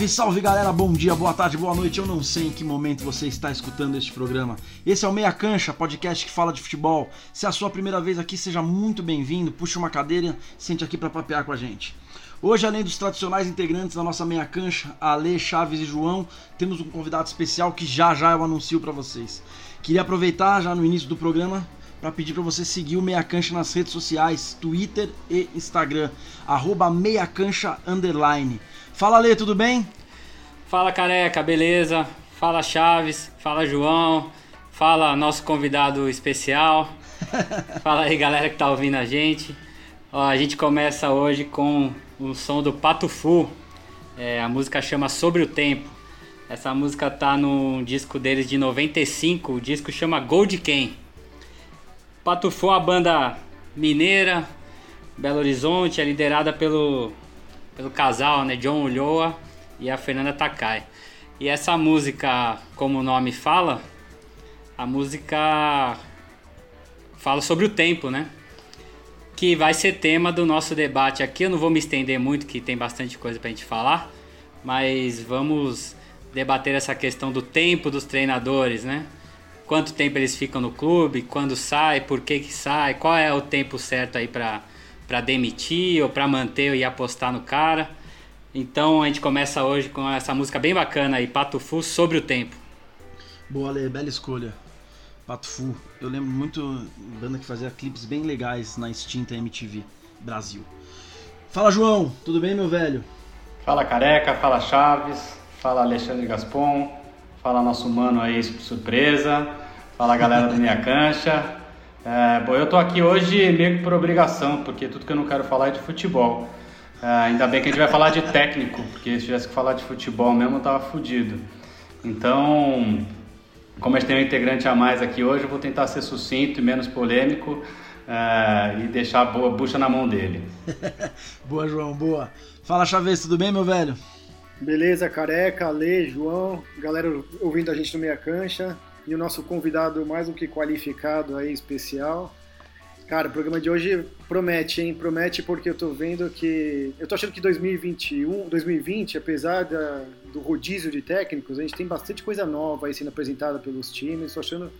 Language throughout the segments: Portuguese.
Salve, salve galera, bom dia, boa tarde, boa noite. Eu não sei em que momento você está escutando este programa. Esse é o Meia Cancha, podcast que fala de futebol. Se é a sua primeira vez aqui, seja muito bem-vindo. Puxa uma cadeira, sente aqui para papear com a gente. Hoje, além dos tradicionais integrantes da nossa meia cancha, Ale, Chaves e João, temos um convidado especial que já já eu anuncio para vocês. Queria aproveitar já no início do programa para pedir para você seguir o Meia Cancha nas redes sociais, Twitter e Instagram, arroba Meia Cancha Underline. Fala, Lê, tudo bem? Fala, careca, beleza? Fala, Chaves. Fala, João. Fala, nosso convidado especial. Fala aí, galera que tá ouvindo a gente. Ó, a gente começa hoje com o som do Pato Fu. É, a música chama Sobre o Tempo. Essa música tá no disco deles de 95. O disco chama Gold Ken. Pato Fu é uma banda mineira, Belo Horizonte, é liderada pelo pelo casal, né, John Ulloa e a Fernanda Takai. E essa música, como o nome fala, a música fala sobre o tempo, né? Que vai ser tema do nosso debate aqui. Eu não vou me estender muito, que tem bastante coisa pra gente falar, mas vamos debater essa questão do tempo dos treinadores, né? Quanto tempo eles ficam no clube, quando sai, por que que sai, qual é o tempo certo aí para para demitir ou para manter e apostar no cara. Então a gente começa hoje com essa música bem bacana aí, Pato Fu, sobre o tempo. Boa, Lê, bela escolha. Pato Fu. Eu lembro muito banda que fazia clipes bem legais na extinta MTV Brasil. Fala, João. Tudo bem, meu velho? Fala, Careca. Fala, Chaves. Fala, Alexandre Gaspon. Fala, nosso mano aí, surpresa. Fala, galera do Minha Cancha. É, bom, eu tô aqui hoje meio que por obrigação, porque tudo que eu não quero falar é de futebol. É, ainda bem que a gente vai falar de técnico, porque se tivesse que falar de futebol mesmo eu tava fudido. Então, como a gente tem um integrante a mais aqui hoje, eu vou tentar ser sucinto e menos polêmico é, e deixar a boa bucha na mão dele. boa, João, boa. Fala, Chaves, tudo bem, meu velho? Beleza, careca, Lê, João, galera ouvindo a gente no Meia Cancha e o nosso convidado mais do que qualificado aí, especial. Cara, o programa de hoje promete, hein? Promete porque eu tô vendo que. Eu tô achando que 2021, 2020, apesar da, do rodízio de técnicos, a gente tem bastante coisa nova aí sendo apresentada pelos times. Tô achando.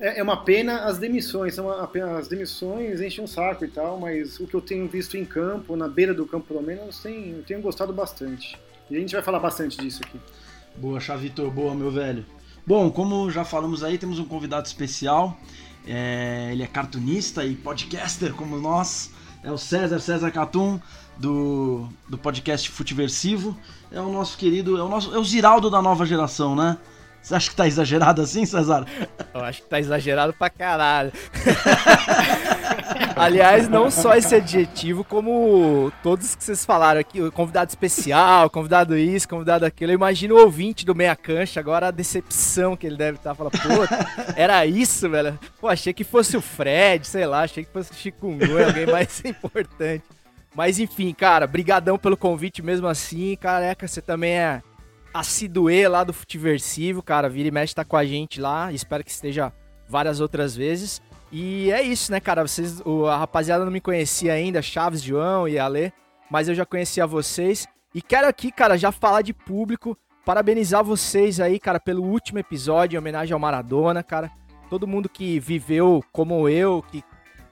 É, é uma pena as demissões, são as demissões enchem um saco e tal, mas o que eu tenho visto em campo, na beira do campo pelo menos, tem, eu tenho gostado bastante. E a gente vai falar bastante disso aqui. Boa, Chavito, boa, meu velho. Bom, como já falamos aí, temos um convidado especial. É, ele é cartunista e podcaster como nós. É o César, César Catum, do, do podcast Futiversivo. É o nosso querido, é o nosso, é o Ziraldo da nova geração, né? Você acha que tá exagerado assim, César? Eu acho que tá exagerado pra caralho. Aliás, não só esse adjetivo, como todos que vocês falaram aqui, convidado especial, convidado isso, convidado aquilo. Eu imagino o ouvinte do Meia Cancha, agora a decepção que ele deve estar. Tá, Fala, pô, era isso, velho? Pô, achei que fosse o Fred, sei lá, achei que fosse o Chikungunya, alguém mais importante. Mas enfim, cara, brigadão pelo convite mesmo assim. Careca, você também é assiduê lá do Futiversivo, cara. Vira e mexe tá com a gente lá. Espero que esteja várias outras vezes. E é isso, né, cara? Vocês, a rapaziada não me conhecia ainda, Chaves, João e Ale, mas eu já conhecia vocês. E quero aqui, cara, já falar de público, parabenizar vocês aí, cara, pelo último episódio em homenagem ao Maradona, cara. Todo mundo que viveu como eu, que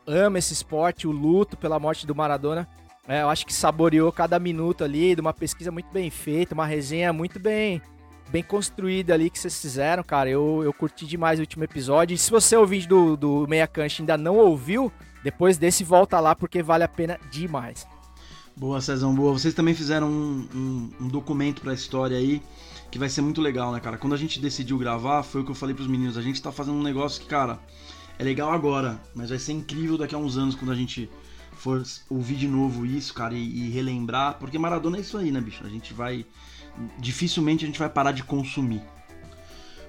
ama esse esporte, o luto pela morte do Maradona, é, eu acho que saboreou cada minuto ali de uma pesquisa muito bem feita, uma resenha muito bem bem construída ali que vocês fizeram, cara. Eu, eu curti demais o último episódio. E se você o vídeo do, do Meia Cancha ainda não ouviu, depois desse volta lá porque vale a pena demais. Boa, Cezão, boa. Vocês também fizeram um, um, um documento pra história aí que vai ser muito legal, né, cara? Quando a gente decidiu gravar, foi o que eu falei pros meninos. A gente tá fazendo um negócio que, cara, é legal agora, mas vai ser incrível daqui a uns anos quando a gente for ouvir de novo isso, cara, e, e, relembrar, porque Maradona é isso aí, né, bicho? A gente vai. Dificilmente a gente vai parar de consumir.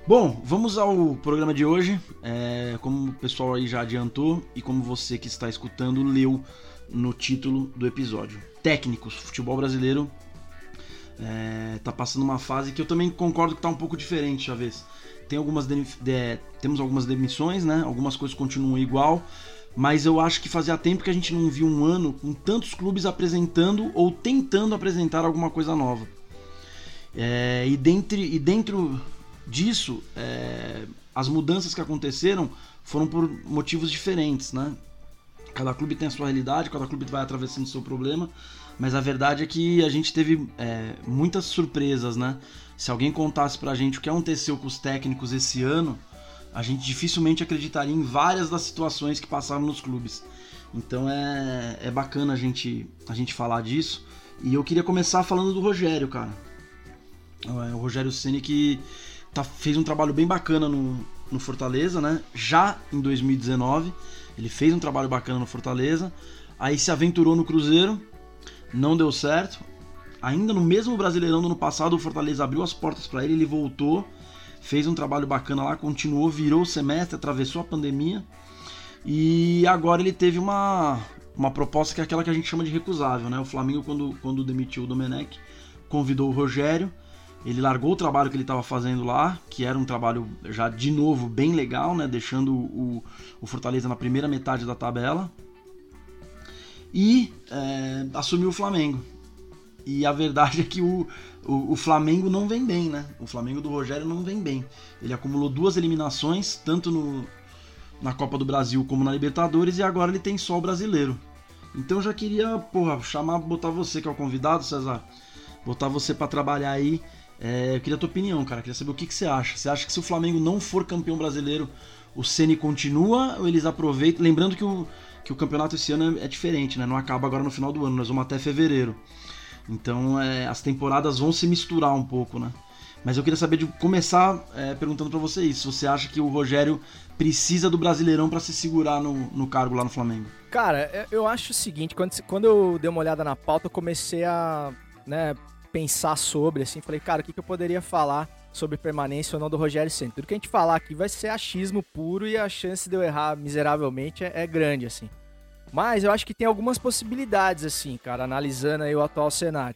Bom, vamos ao programa de hoje. É, como o pessoal aí já adiantou e como você que está escutando leu no título do episódio. Técnicos, futebol brasileiro é, tá passando uma fase que eu também concordo que tá um pouco diferente, Chaves. Tem algumas de, temos algumas demissões, né? Algumas coisas continuam igual, mas eu acho que fazia tempo que a gente não viu um ano com tantos clubes apresentando ou tentando apresentar alguma coisa nova. É, e, dentre, e dentro disso, é, as mudanças que aconteceram foram por motivos diferentes, né? Cada clube tem a sua realidade, cada clube vai atravessando o seu problema, mas a verdade é que a gente teve é, muitas surpresas, né? Se alguém contasse pra gente o que aconteceu com os técnicos esse ano, a gente dificilmente acreditaria em várias das situações que passaram nos clubes. Então é, é bacana a gente, a gente falar disso. E eu queria começar falando do Rogério, cara. É, o Rogério Ceni que tá, fez um trabalho bem bacana no, no Fortaleza, né? Já em 2019, ele fez um trabalho bacana no Fortaleza. Aí se aventurou no Cruzeiro, não deu certo. Ainda no mesmo Brasileirão do ano passado, o Fortaleza abriu as portas para ele, ele voltou, fez um trabalho bacana lá, continuou, virou o semestre, atravessou a pandemia. E agora ele teve uma, uma proposta que é aquela que a gente chama de recusável, né? O Flamengo, quando, quando demitiu o Domenech, convidou o Rogério, ele largou o trabalho que ele estava fazendo lá, que era um trabalho já de novo bem legal, né? Deixando o, o Fortaleza na primeira metade da tabela. E é, assumiu o Flamengo. E a verdade é que o, o, o, Flamengo não vem bem, né? O Flamengo do Rogério não vem bem. Ele acumulou duas eliminações, tanto no, na Copa do Brasil como na Libertadores, e agora ele tem só o brasileiro. Então eu já queria, porra, chamar, botar você que é o convidado, César, botar você para trabalhar aí. É, eu queria a tua opinião, cara. Queria saber o que, que você acha. Você acha que se o Flamengo não for campeão brasileiro, o Ceni continua ou eles aproveitam? Lembrando que o, que o campeonato esse ano é diferente, né? Não acaba agora no final do ano, nós vamos até fevereiro. Então é, as temporadas vão se misturar um pouco, né? Mas eu queria saber de começar é, perguntando para você isso. Você acha que o Rogério precisa do Brasileirão para se segurar no, no cargo lá no Flamengo? Cara, é, eu acho o seguinte, quando, quando eu dei uma olhada na pauta, eu comecei a né, pensar sobre, assim, falei, cara, o que, que eu poderia falar sobre permanência ou não do Rogério Senna? Tudo que a gente falar aqui vai ser achismo puro e a chance de eu errar miseravelmente é, é grande, assim. Mas eu acho que tem algumas possibilidades, assim, cara, analisando aí o atual cenário.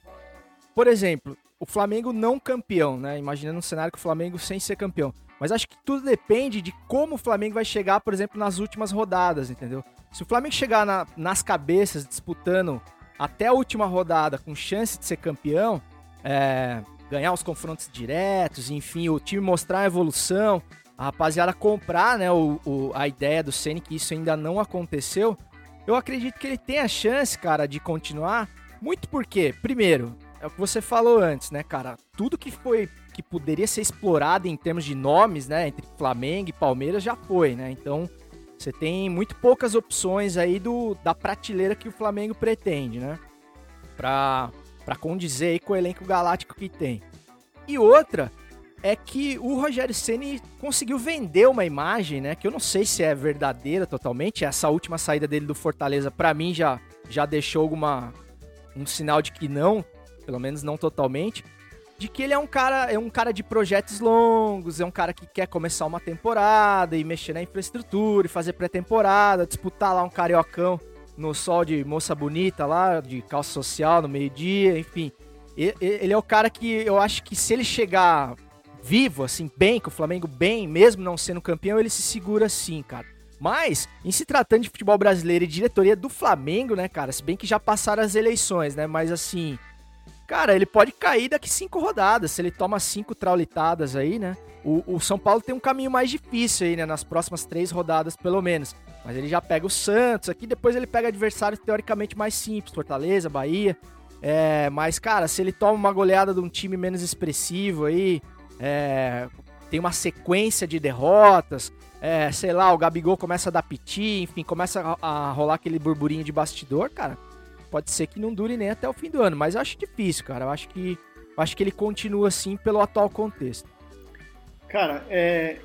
Por exemplo, o Flamengo não campeão, né? Imaginando um cenário que o Flamengo sem ser campeão. Mas acho que tudo depende de como o Flamengo vai chegar, por exemplo, nas últimas rodadas, entendeu? Se o Flamengo chegar na, nas cabeças disputando até a última rodada com chance de ser campeão, é, ganhar os confrontos diretos, enfim, o time mostrar a evolução, a rapaziada comprar né, o, o, a ideia do Ceni que isso ainda não aconteceu, eu acredito que ele tem a chance, cara, de continuar. Muito porque, primeiro, é o que você falou antes, né, cara? Tudo que foi que poderia ser explorado em termos de nomes, né, entre Flamengo e Palmeiras já foi, né? Então, você tem muito poucas opções aí do da prateleira que o Flamengo pretende, né? Pra, pra condizer aí com o elenco galáctico que tem. E outra é que o Rogério Ceni conseguiu vender uma imagem, né, que eu não sei se é verdadeira totalmente. Essa última saída dele do Fortaleza para mim já já deixou alguma um sinal de que não, pelo menos não totalmente, de que ele é um cara, é um cara de projetos longos, é um cara que quer começar uma temporada e mexer na infraestrutura e fazer pré-temporada, disputar lá um cariocão no sol de moça bonita lá, de calça social no meio-dia, enfim. Ele é o cara que eu acho que se ele chegar vivo, assim, bem, com o Flamengo bem, mesmo não sendo campeão, ele se segura assim, cara. Mas, em se tratando de futebol brasileiro e diretoria do Flamengo, né, cara, se bem que já passaram as eleições, né, mas assim, Cara, ele pode cair daqui cinco rodadas, se ele toma cinco traulitadas aí, né? O, o, São Paulo tem um caminho mais difícil aí, né? Nas próximas três rodadas, pelo menos. Mas ele já pega o Santos aqui, depois ele pega adversários teoricamente mais simples, Fortaleza, Bahia. É, mas, cara, se ele toma uma goleada de um time menos expressivo aí, é, tem uma sequência de derrotas, é, sei lá, o Gabigol começa a dar piti, enfim, começa a, a rolar aquele burburinho de bastidor, cara pode ser que não dure nem até o fim do ano, mas eu acho difícil, cara. Eu acho que, eu acho que ele continua assim pelo atual contexto. Cara, é,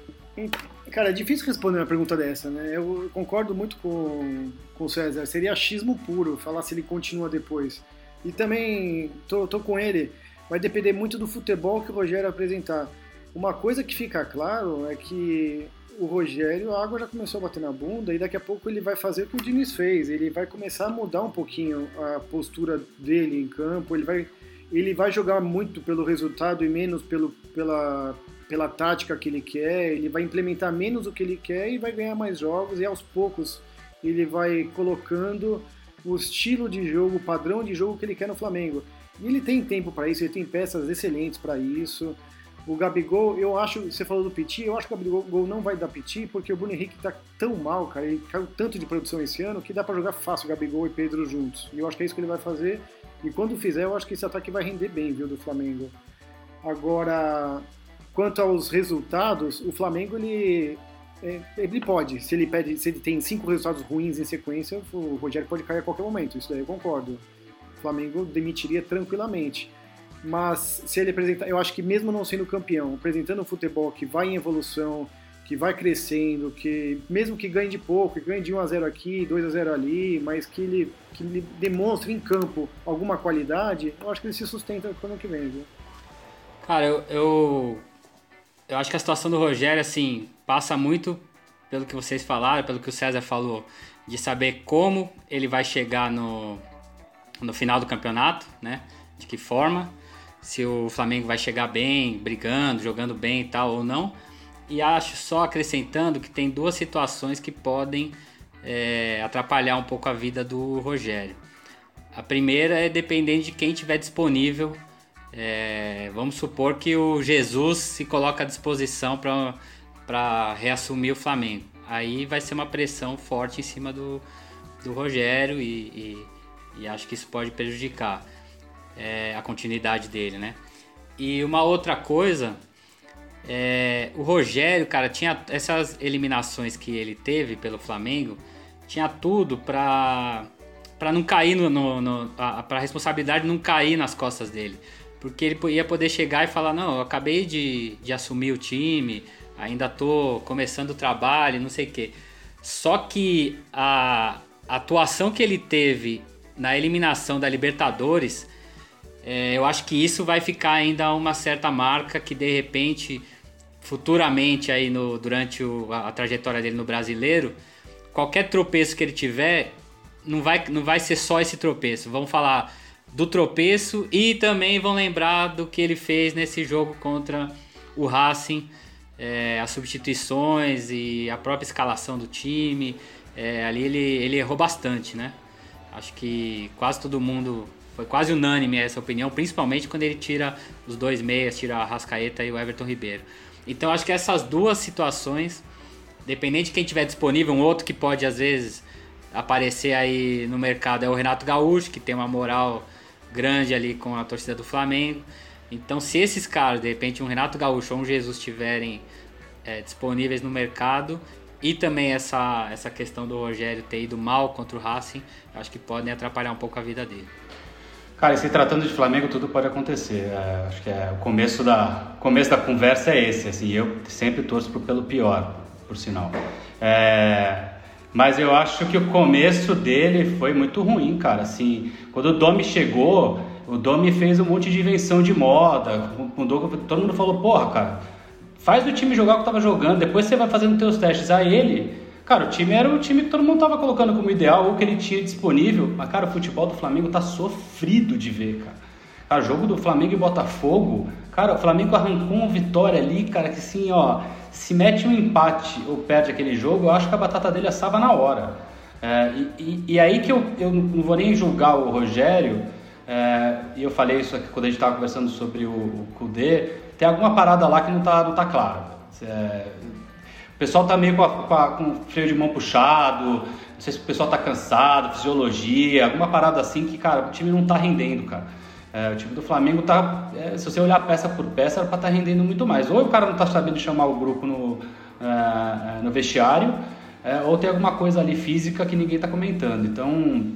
cara, é difícil responder uma pergunta dessa, né? Eu concordo muito com, com o César. Seria achismo puro falar se ele continua depois. E também tô, tô com ele. Vai depender muito do futebol que o Rogério apresentar. Uma coisa que fica claro é que o Rogério, a água já começou a bater na bunda e daqui a pouco ele vai fazer o que o Diniz fez. Ele vai começar a mudar um pouquinho a postura dele em campo. Ele vai, ele vai jogar muito pelo resultado e menos pelo, pela, pela tática que ele quer. Ele vai implementar menos o que ele quer e vai ganhar mais jogos. E aos poucos ele vai colocando o estilo de jogo, o padrão de jogo que ele quer no Flamengo. E ele tem tempo para isso, ele tem peças excelentes para isso. O Gabigol, eu acho, você falou do Piti, eu acho que o Gabigol não vai dar Piti, porque o Bruno Henrique tá tão mal, cara, ele caiu tanto de produção esse ano que dá para jogar fácil o Gabigol e Pedro juntos. E eu acho que é isso que ele vai fazer. E quando fizer, eu acho que esse ataque vai render bem, viu, do Flamengo. Agora, quanto aos resultados, o Flamengo ele é, ele pode, se ele pede, se ele tem cinco resultados ruins em sequência, o Rogério pode cair a qualquer momento. Isso daí eu concordo. Flamengo demitiria tranquilamente. Mas se ele apresentar, eu acho que mesmo não sendo campeão, apresentando um futebol que vai em evolução, que vai crescendo, que mesmo que ganhe de pouco, que ganhe de 1 a 0 aqui, 2 a 0 ali, mas que ele, que ele demonstre em campo alguma qualidade, eu acho que ele se sustenta no ano que vem, viu? Cara, eu, eu, eu acho que a situação do Rogério, assim, passa muito pelo que vocês falaram, pelo que o César falou, de saber como ele vai chegar no, no final do campeonato, né? De que forma, se o Flamengo vai chegar bem, brigando, jogando bem e tal ou não. E acho só acrescentando que tem duas situações que podem é, atrapalhar um pouco a vida do Rogério. A primeira é dependendo de quem estiver disponível. É, vamos supor que o Jesus se coloca à disposição para reassumir o Flamengo. Aí vai ser uma pressão forte em cima do, do Rogério e, e, e acho que isso pode prejudicar é, a continuidade dele, né? E uma outra coisa é, o Rogério, cara, tinha essas eliminações que ele teve pelo Flamengo, tinha tudo pra, pra não cair no. no, no a, pra responsabilidade não cair nas costas dele. Porque ele ia poder chegar e falar: Não, eu acabei de, de assumir o time, ainda tô começando o trabalho, não sei o quê. Só que a atuação que ele teve na eliminação da Libertadores, é, eu acho que isso vai ficar ainda uma certa marca que de repente futuramente aí no, durante o, a, a, trajetória dele no brasileiro, qualquer tropeço que ele tiver, não vai, não vai ser só esse tropeço. Vão falar do tropeço e também vão lembrar do que ele fez nesse jogo contra o Racing, é, as substituições e a própria escalação do time. É, ali ele, ele errou bastante, né? Acho que quase todo mundo foi quase unânime essa opinião, principalmente quando ele tira os dois meias, tira a Rascaeta e o Everton Ribeiro. Então acho que essas duas situações, dependente de quem tiver disponível, um outro que pode às vezes aparecer aí no mercado é o Renato Gaúcho, que tem uma moral grande ali com a torcida do Flamengo. Então se esses caras, de repente um Renato Gaúcho ou um Jesus estiverem é, disponíveis no mercado e também essa, essa questão do Rogério ter ido mal contra o Racing, acho que podem atrapalhar um pouco a vida dele. Cara, se tratando de Flamengo, tudo pode acontecer. É, acho que é, o começo da, começo da conversa é esse. Assim, eu sempre torço pelo pior, por sinal. É, mas eu acho que o começo dele foi muito ruim, cara. Assim, quando o Domi chegou, o Domi fez um monte de invenção de moda. todo mundo falou, porra, cara, faz o time jogar o que tava jogando, depois você vai fazendo teus testes. Aí ele Cara, o time era o time que todo mundo tava colocando como ideal, ou que ele tinha disponível. Mas, cara, o futebol do Flamengo tá sofrido de ver, cara. Cara, jogo do Flamengo e Botafogo, cara, o Flamengo arrancou uma vitória ali, cara, que assim, ó, se mete um empate ou perde aquele jogo, eu acho que a batata dele assava na hora. É, e, e, e, aí que eu, eu não vou nem julgar o Rogério, é, e eu falei isso aqui quando a gente estava conversando sobre o, o Kudê, tem alguma parada lá que não tá, não tá clara. É, o pessoal tá meio com, a, com, a, com o freio de mão puxado, não sei se o pessoal tá cansado, fisiologia, alguma parada assim que, cara, o time não tá rendendo, cara. É, o time do Flamengo tá, é, se você olhar peça por peça, era pra estar tá rendendo muito mais. Ou o cara não tá sabendo chamar o grupo no, é, é no vestiário, é, ou tem alguma coisa ali física que ninguém tá comentando. Então,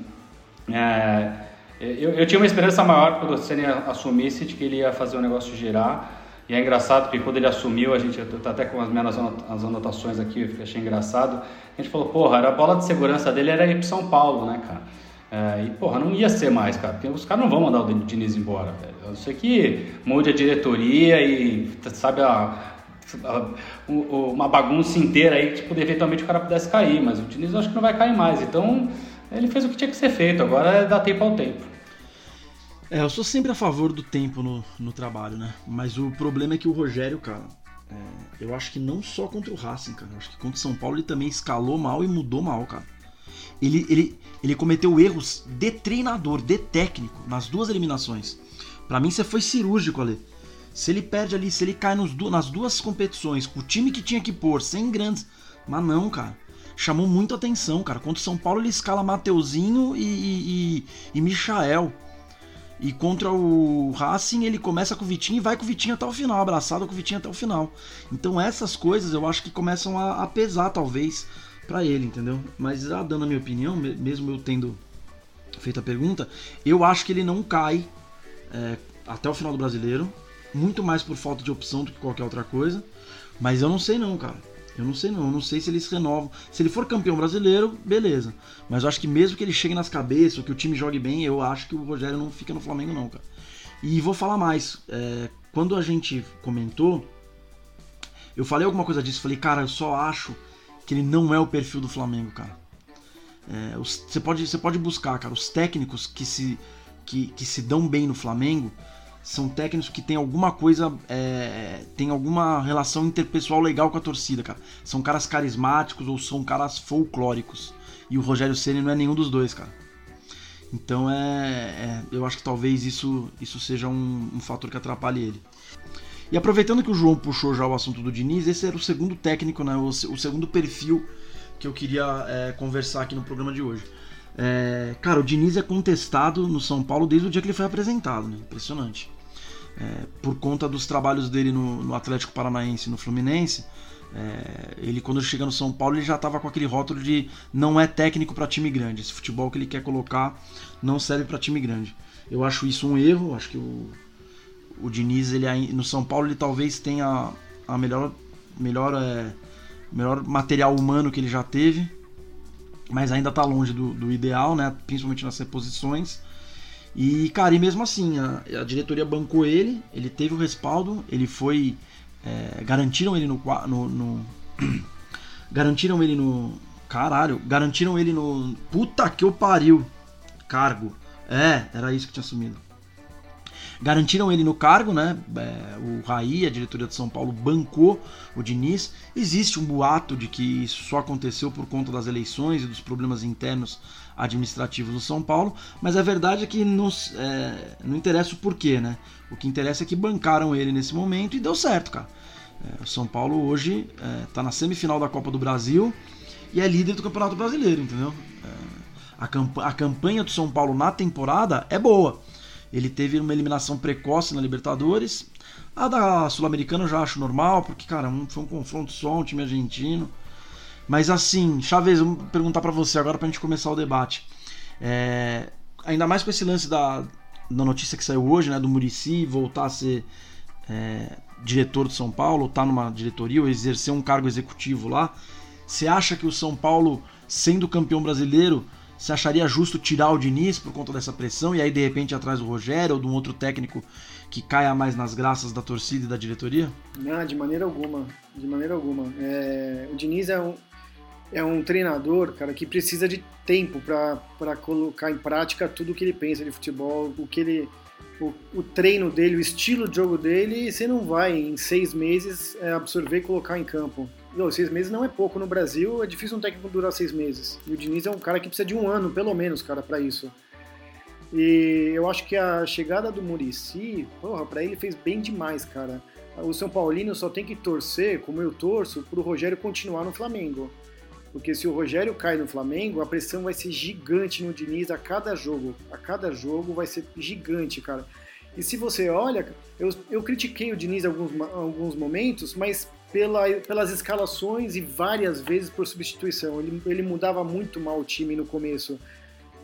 eu, eu, tinha uma esperança maior quando o Senna assumisse de que ele ia fazer o negócio girar. E é engraçado porque quando ele assumiu, a gente tá até com as minhas as anotações aqui, eu achei engraçado. A gente falou, porra, a bola de segurança dele era ir pro São Paulo, né, cara? É, e, porra, não ia ser mais, cara, porque os caras não vão mandar o Diniz embora, velho. Eu sei que mude a diretoria e, sabe, a, a, uma bagunça inteira aí, tipo, eventualmente o cara pudesse cair, mas o Diniz eu acho que não vai cair mais. Então, ele fez o que tinha que ser feito, agora é dar tempo ao tempo. É, eu sou sempre a favor do tempo no, no trabalho, né? Mas o problema é que o Rogério, cara, é, eu acho que não só contra o Racing, cara. Eu acho que contra o São Paulo ele também escalou mal e mudou mal, cara. ele, ele, ele cometeu erros de treinador, de técnico, nas duas eliminações. Para mim, você foi cirúrgico ali. Se ele perde ali, se ele cai nos, nas duas competições, com o time que tinha que pôr, sem grandes. Mas não, cara. Chamou muito atenção, cara. Contra o São Paulo, ele escala Mateuzinho e, e, e Michael. E contra o Racing, ele começa com o Vitinho e vai com o Vitinho até o final, abraçado com o Vitinho até o final. Então essas coisas eu acho que começam a, a pesar, talvez, para ele, entendeu? Mas já dando a minha opinião, mesmo eu tendo feito a pergunta, eu acho que ele não cai é, até o final do brasileiro. Muito mais por falta de opção do que qualquer outra coisa. Mas eu não sei não, cara. Eu não sei não, eu não sei se eles renovam. Se ele for campeão brasileiro, beleza. Mas eu acho que mesmo que ele chegue nas cabeças, ou que o time jogue bem, eu acho que o Rogério não fica no Flamengo não, cara. E vou falar mais. É, quando a gente comentou, eu falei alguma coisa disso, falei, cara, eu só acho que ele não é o perfil do Flamengo, cara. É, você, pode, você pode buscar, cara, os técnicos que se, que, que se dão bem no Flamengo são técnicos que têm alguma coisa, é, tem alguma relação interpessoal legal com a torcida, cara. São caras carismáticos ou são caras folclóricos. E o Rogério Ceni não é nenhum dos dois, cara. Então é, é, eu acho que talvez isso, isso seja um, um, fator que atrapalhe ele. E aproveitando que o João puxou já o assunto do Diniz, esse era o segundo técnico, né, o, o segundo perfil que eu queria é, conversar aqui no programa de hoje. É, cara, o Diniz é contestado no São Paulo desde o dia que ele foi apresentado, né? Impressionante é, por conta dos trabalhos dele no, no Atlético Paranaense e no Fluminense, é, ele quando chega no São Paulo ele já estava com aquele rótulo de não é técnico para time grande. Esse futebol que ele quer colocar não serve para time grande. Eu acho isso um erro. Acho que o, o Diniz ele no São Paulo ele talvez tenha a melhor melhor é, melhor material humano que ele já teve, mas ainda está longe do, do ideal, né? Principalmente nas reposições. E, cara, e mesmo assim, a, a diretoria bancou ele, ele teve o respaldo, ele foi. É, garantiram ele no, no, no. Garantiram ele no. Caralho, garantiram ele no. Puta que eu pariu! Cargo. É, era isso que tinha sumido. Garantiram ele no cargo, né? É, o Raí, a diretoria de São Paulo, bancou o Diniz. Existe um boato de que isso só aconteceu por conta das eleições e dos problemas internos administrativos do São Paulo, mas a verdade é que nos, é, não interessa o porquê, né? O que interessa é que bancaram ele nesse momento e deu certo, cara. É, o São Paulo hoje está é, na semifinal da Copa do Brasil e é líder do Campeonato Brasileiro, entendeu? É, a, camp a campanha do São Paulo na temporada é boa. Ele teve uma eliminação precoce na Libertadores. A da Sul-Americana eu já acho normal, porque, cara, um, foi um confronto só, um time argentino. Mas assim, Chaves, vou perguntar para você agora pra gente começar o debate. É, ainda mais com esse lance da, da notícia que saiu hoje, né, do Murici voltar a ser é, diretor do São Paulo, estar tá numa diretoria ou exercer um cargo executivo lá. Você acha que o São Paulo, sendo campeão brasileiro, você acharia justo tirar o Diniz por conta dessa pressão e aí de repente atrás do Rogério ou de um outro técnico que caia mais nas graças da torcida e da diretoria? Não, de maneira alguma. De maneira alguma. É, o Diniz é um, é um treinador, cara, que precisa de tempo para colocar em prática tudo o que ele pensa de futebol, o que ele. O, o, treino dele, o estilo de jogo dele, você não vai em seis meses é, absorver e colocar em campo. Não, seis meses não é pouco no Brasil, é difícil um técnico durar seis meses. E o Diniz é um cara que precisa de um ano, pelo menos, cara, para isso. E eu acho que a chegada do Murici, porra, pra ele fez bem demais, cara. O São Paulino só tem que torcer, como eu torço, pro Rogério continuar no Flamengo. Porque se o Rogério cai no Flamengo, a pressão vai ser gigante no Diniz a cada jogo. A cada jogo vai ser gigante, cara. E se você olha, eu, eu critiquei o Diniz alguns, alguns momentos, mas pela, pelas escalações e várias vezes por substituição. Ele, ele mudava muito mal o time no começo.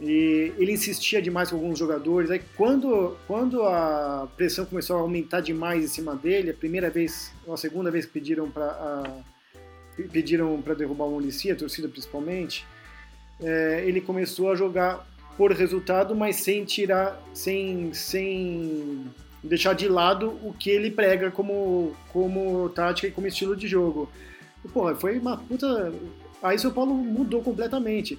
E ele insistia demais com alguns jogadores. Aí quando, quando a pressão começou a aumentar demais em cima dele, a primeira vez, ou a segunda vez que pediram para pediram para derrubar o Muricy, a torcida principalmente, é, ele começou a jogar por resultado, mas sem tirar, sem, sem deixar de lado o que ele prega como, como tática e como estilo de jogo. E, porra, foi uma puta. Aí São Paulo mudou completamente.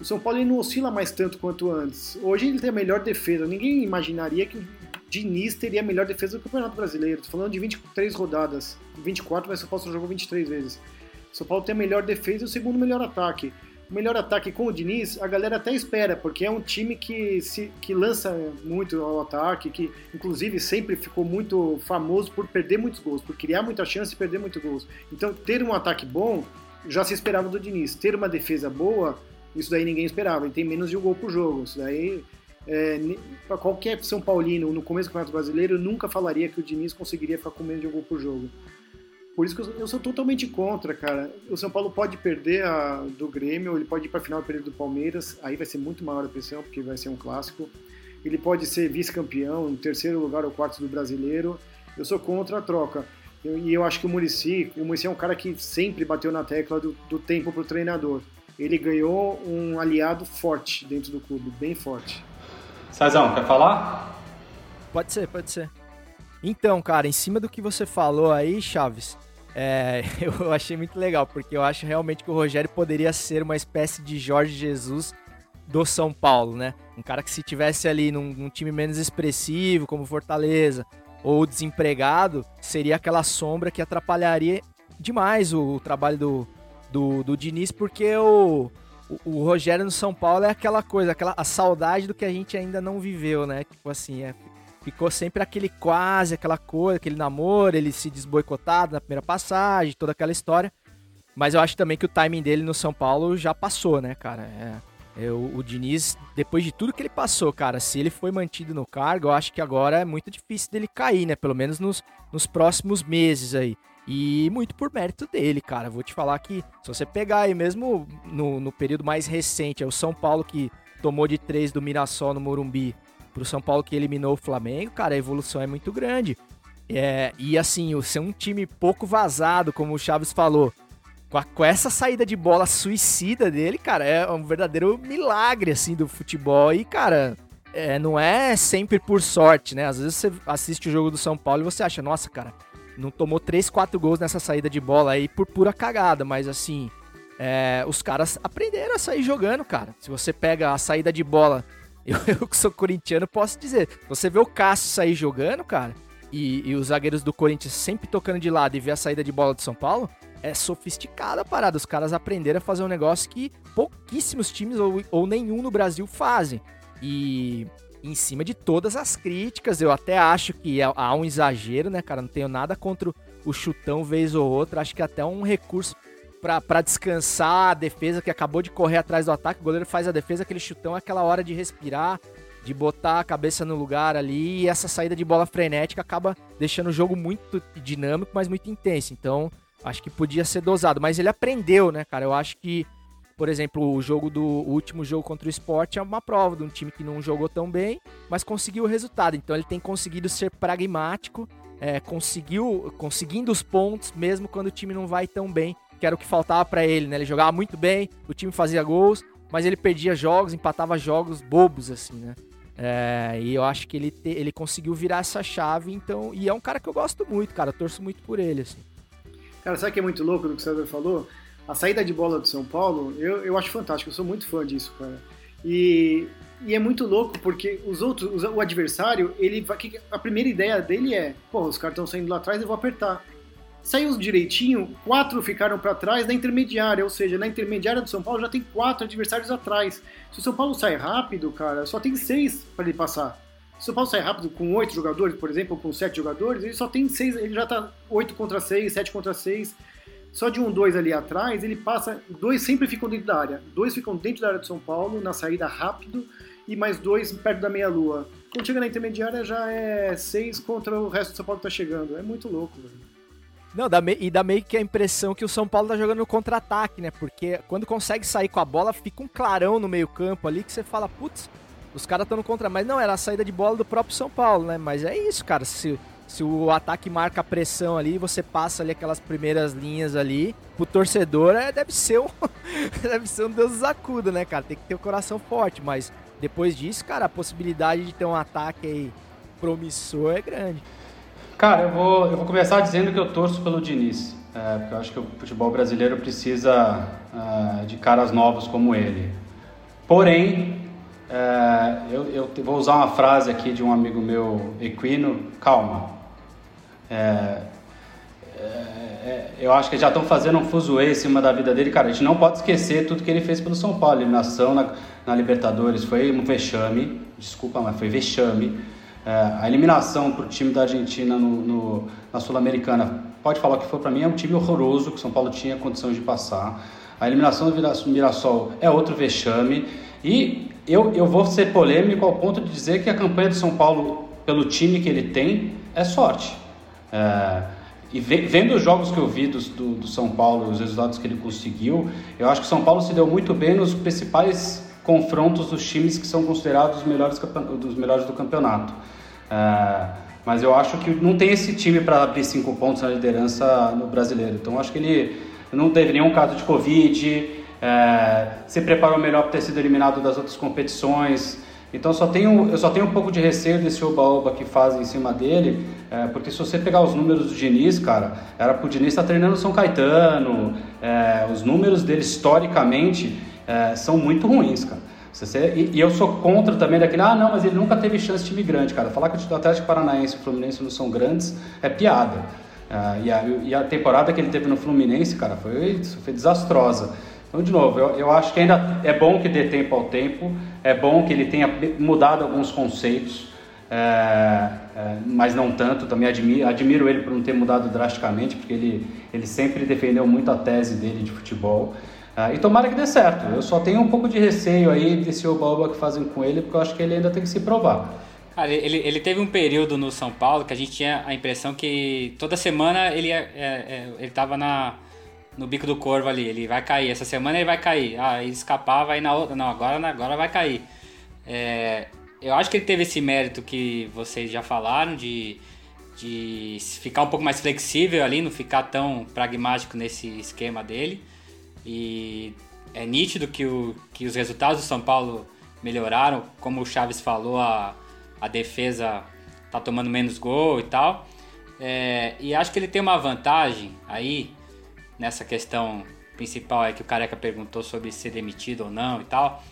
O São Paulo não oscila mais tanto quanto antes. Hoje ele tem a melhor defesa. Ninguém imaginaria que o Diniz teria a melhor defesa do Campeonato Brasileiro. Estou falando de 23 rodadas. 24, mas o São Paulo só jogou 23 vezes. São Paulo tem a melhor defesa e o segundo melhor ataque. o melhor ataque com o Diniz, a galera até espera, porque é um time que, se, que lança muito ao ataque, que inclusive sempre ficou muito famoso por perder muitos gols, por criar muita chance e perder muitos gols. Então, ter um ataque bom já se esperava do Diniz. Ter uma defesa boa, isso daí ninguém esperava. Ele tem menos de um gol por jogo. Isso daí, é, para qualquer São Paulino no começo do Campeonato Brasileiro, nunca falaria que o Diniz conseguiria ficar com menos de um gol por jogo. Por isso que eu, eu sou totalmente contra, cara. O São Paulo pode perder a, do Grêmio, ele pode ir para a final do período do Palmeiras, aí vai ser muito maior a pressão, porque vai ser um clássico. Ele pode ser vice-campeão, em terceiro lugar ou quarto do brasileiro. Eu sou contra a troca. Eu, e eu acho que o Murici, o Murici é um cara que sempre bateu na tecla do, do tempo para o treinador. Ele ganhou um aliado forte dentro do clube, bem forte. Cezão, quer falar? Pode ser, pode ser. Então, cara, em cima do que você falou aí, Chaves, é, eu achei muito legal, porque eu acho realmente que o Rogério poderia ser uma espécie de Jorge Jesus do São Paulo, né? Um cara que se tivesse ali num, num time menos expressivo, como Fortaleza, ou desempregado, seria aquela sombra que atrapalharia demais o, o trabalho do, do, do Diniz, porque o, o, o, Rogério no São Paulo é aquela coisa, aquela a saudade do que a gente ainda não viveu, né? Tipo assim, é, ficou sempre aquele quase, aquela coisa, aquele namoro, ele se desboicotado na primeira passagem, toda aquela história. Mas eu acho também que o timing dele no São Paulo já passou, né, cara? É, é, o, o Diniz, depois de tudo que ele passou, cara, se ele foi mantido no cargo, eu acho que agora é muito difícil dele cair, né? Pelo menos nos, nos próximos meses aí. E muito por mérito dele, cara. Vou te falar que se você pegar aí mesmo no, no período mais recente, é o São Paulo que tomou de três do Mirassol no Morumbi pro São Paulo que eliminou o Flamengo, cara, a evolução é muito grande. É, e assim, o ser um time pouco vazado, como o Chaves falou, com, a, com, essa saída de bola suicida dele, cara, é um verdadeiro milagre, assim, do futebol. E, cara, é, não é sempre por sorte, né? Às vezes você assiste o jogo do São Paulo e você acha, nossa, cara, não tomou 3, 4 gols nessa saída de bola aí por pura cagada, mas assim, é, os caras aprenderam a sair jogando, cara. Se você pega a saída de bola eu, eu que sou corintiano posso dizer. Você vê o Cássio sair jogando, cara, e, e, os zagueiros do Corinthians sempre tocando de lado e ver a saída de bola do São Paulo, é sofisticada a parada. Os caras aprenderam a fazer um negócio que pouquíssimos times ou, ou nenhum no Brasil fazem. E em cima de todas as críticas, eu até acho que há um exagero, né, cara? Não tenho nada contra o chutão vez ou outra. Acho que até um recurso para descansar a defesa que acabou de correr atrás do ataque. O goleiro faz a defesa, aquele chutão, aquela hora de respirar, de botar a cabeça no lugar ali. E essa saída de bola frenética acaba deixando o jogo muito dinâmico, mas muito intenso. Então, acho que podia ser dosado. Mas ele aprendeu, né, cara? Eu acho que, por exemplo, o jogo do o último jogo contra o Sport é uma prova de um time que não jogou tão bem, mas conseguiu o resultado. Então, ele tem conseguido ser pragmático. É, conseguiu conseguindo os pontos mesmo quando o time não vai tão bem que era o que faltava para ele, né? Ele jogava muito bem, o time fazia gols, mas ele perdia jogos, empatava jogos bobos, assim, né? É, e eu acho que ele, te, ele conseguiu virar essa chave, então. E é um cara que eu gosto muito, cara. Eu torço muito por ele, assim. Cara, sabe que é muito louco do que o César falou? A saída de bola do São Paulo, eu, eu acho fantástico, eu sou muito fã disso, cara. E, e é muito louco porque os outros, o adversário, ele a primeira ideia dele é: pô, os caras estão saindo lá atrás, eu vou apertar. Saiu direitinho, quatro ficaram para trás na intermediária, ou seja, na intermediária do São Paulo já tem quatro adversários atrás. Se o São Paulo sai rápido, cara, só tem seis para ele passar. Se o São Paulo sai rápido com oito jogadores, por exemplo, com sete jogadores, ele só tem seis, ele já tá oito contra seis, sete contra seis. Só de um, dois ali atrás, ele passa. Dois sempre ficam dentro da área. Dois ficam dentro da área do São Paulo, na saída rápido, e mais dois perto da meia-lua. Quando chega na intermediária já é seis contra o resto do São Paulo que tá chegando. É muito louco, velho. Não, dá me... e dá meio que a impressão que o São Paulo tá jogando no contra-ataque, né? Porque quando consegue sair com a bola, fica um clarão no meio-campo ali que você fala, putz, os caras estão no contra. Mas não, era a saída de bola do próprio São Paulo, né? Mas é isso, cara. Se, se o ataque marca a pressão ali, você passa ali aquelas primeiras linhas ali, pro torcedor é, deve ser um. deve ser um Deus acuda, né, cara? Tem que ter o coração forte, mas depois disso, cara, a possibilidade de ter um ataque aí promissor é grande. Cara, eu vou, eu vou começar dizendo que eu torço pelo Diniz, é, porque eu acho que o futebol brasileiro precisa é, de caras novos como ele. Porém, é, eu, eu, vou usar uma frase aqui de um amigo meu, Equino, calma. É, é, é, eu acho que já estão fazendo um fuzuê em cima da vida dele. Cara, a gente não pode esquecer tudo que ele fez pelo São Paulo. Eliminação na, na Libertadores foi um vexame. Desculpa, mas foi vexame. É, a eliminação para o time da Argentina no, no na Sul-Americana, pode falar que for para mim, é um time horroroso que o São Paulo tinha condições de passar. A eliminação do Mirassol é outro vexame. E eu, eu vou ser polêmico ao ponto de dizer que a campanha do São Paulo, pelo time que ele tem, é sorte. É, e vendo os jogos que eu vi do, do, do, São Paulo, os resultados que ele conseguiu, eu acho que o São Paulo se deu muito bem nos principais confrontos dos times que são considerados os melhores, dos melhores do campeonato. É, mas eu acho que não tem esse time para abrir cinco pontos na liderança no brasileiro. Então acho que ele não teve nenhum caso de Covid, é, se preparou melhor para ter sido eliminado das outras competições. Então só tenho, eu só tenho um pouco de receio desse oba-oba que fazem em cima dele, é, porque se você pegar os números do Diniz, cara, era pro Diniz estar tá treinando São Caetano, é, os números dele historicamente é, são muito ruins, cara. E, e, eu sou contra também daquele, ah não, mas ele nunca teve chance de time grande, cara. Falar que o Atlético Paranaense e o Fluminense não são grandes é piada. É, e, a, e, a, temporada que ele teve no Fluminense, cara, foi, foi desastrosa. Então, de novo, eu, eu acho que ainda é bom que dê tempo ao tempo, é bom que ele tenha mudado alguns conceitos, é, é, mas não tanto. Também admiro, admiro, ele por não ter mudado drasticamente, porque ele, ele sempre defendeu muito a tese dele de futebol. É, e tomara que dê certo. Eu só tenho um pouco de receio aí desse oba-oba que fazem com ele, porque eu acho que ele ainda tem que se provar. Cara, ele, ele teve um período no São Paulo que a gente tinha a impressão que toda semana ele é, é, ele no bico do corvo ali. Ele vai cair. Essa semana ele vai cair. Ah, ele escapar, vai na outra. Não, agora, agora vai cair. É, eu acho que ele teve esse mérito que vocês já falaram de, de ficar um pouco mais flexível ali, não ficar tão pragmático nesse esquema dele. E é nítido que, o, que os resultados do São Paulo melhoraram. Como o Chaves falou, a, a defesa tá tomando menos gol e tal. É, e acho que ele tem uma vantagem aí nessa questão principal é que o Careca perguntou sobre ser demitido ou não e tal.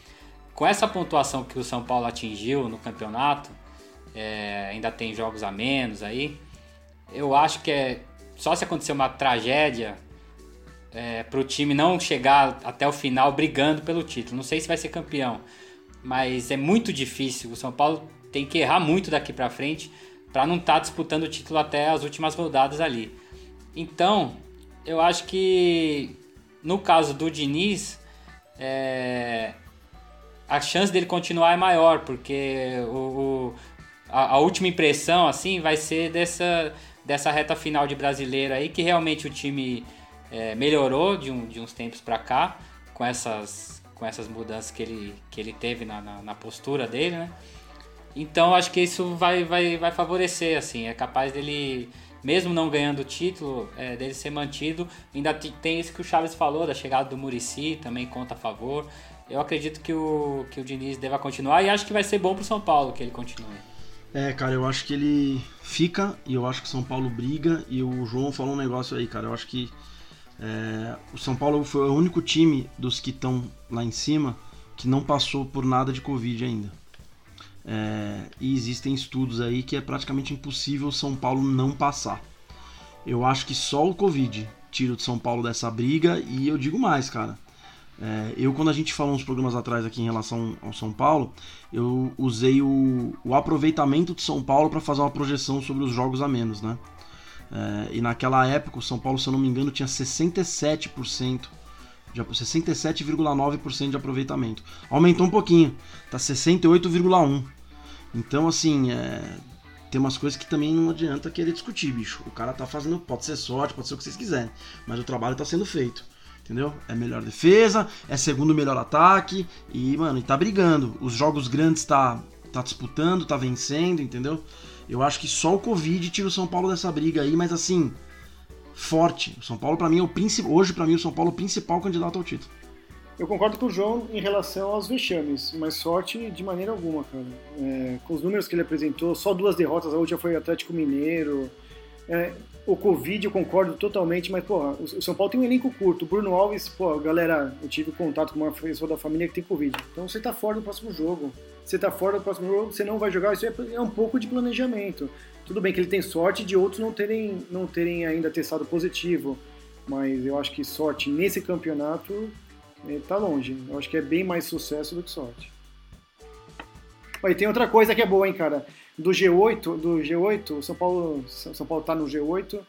Com essa pontuação que o São Paulo atingiu no campeonato, é, ainda tem jogos a menos aí. Eu acho que é só se acontecer uma tragédia é, para o time não chegar até o final brigando pelo título. Não sei se vai ser campeão, mas é muito difícil. O São Paulo tem que errar muito daqui para frente para não estar tá disputando o título até as últimas rodadas ali. Então, eu acho que no caso do Diniz, é, a chance dele continuar é maior, porque o, o a, a, última impressão assim vai ser dessa, dessa reta final de brasileiro aí, que realmente o time é, melhorou de, um, de uns tempos para cá, com essas, com essas mudanças que ele, que ele teve na, na, na postura dele, né? Então acho que isso vai, vai, vai favorecer, assim, é capaz dele mesmo não ganhando o título, é, dele ser mantido. Ainda tem isso que o Chaves falou, da chegada do Murici, também conta a favor. Eu acredito que o, que o Diniz deva continuar e acho que vai ser bom pro São Paulo que ele continue. É, cara, eu acho que ele fica e eu acho que o São Paulo briga. E o João falou um negócio aí, cara. Eu acho que é, o São Paulo foi o único time dos que estão lá em cima que não passou por nada de Covid ainda. É, e existem estudos aí que é praticamente impossível São Paulo não passar. Eu acho que só o Covid tira o São Paulo dessa briga e eu digo mais, cara. É, eu, quando a gente falou uns programas atrás aqui em relação ao São Paulo, eu usei o, o aproveitamento de São Paulo para fazer uma projeção sobre os jogos a menos, né? É, e naquela época, o São Paulo, se eu não me engano, tinha 67%, 67,9% de aproveitamento. Aumentou um pouquinho, tá 68,1%. Então, assim, é... tem umas coisas que também não adianta querer discutir, bicho. O cara tá fazendo, pode ser sorte, pode ser o que vocês quiserem, mas o trabalho tá sendo feito. Entendeu? É melhor defesa, é segundo melhor ataque e, mano, e tá brigando. Os jogos grandes tá, tá disputando, tá vencendo, entendeu? Eu acho que só o Covid tira o São Paulo dessa briga aí, mas assim, forte. O São Paulo, para mim, é o principal. Hoje, para mim, o São Paulo é o principal candidato ao título. Eu concordo com o João em relação aos vexames, mas sorte de maneira alguma, cara. É, com os números que ele apresentou, só duas derrotas, a última foi Atlético Mineiro. É, o Covid eu concordo totalmente, mas, porra, o São Paulo tem um elenco curto. O Bruno Alves, pô, galera, eu tive contato com uma pessoa da família que tem Covid. Então você tá fora do próximo jogo. Você tá fora do próximo jogo, você não vai jogar, isso é, é um pouco de planejamento. Tudo bem que ele tem sorte de outros não terem, não terem ainda testado positivo, mas eu acho que sorte nesse campeonato está longe. Eu acho que é bem mais sucesso do que sorte. E tem outra coisa que é boa, hein, cara. Do G8, do G8, São Paulo, São Paulo tá no G8.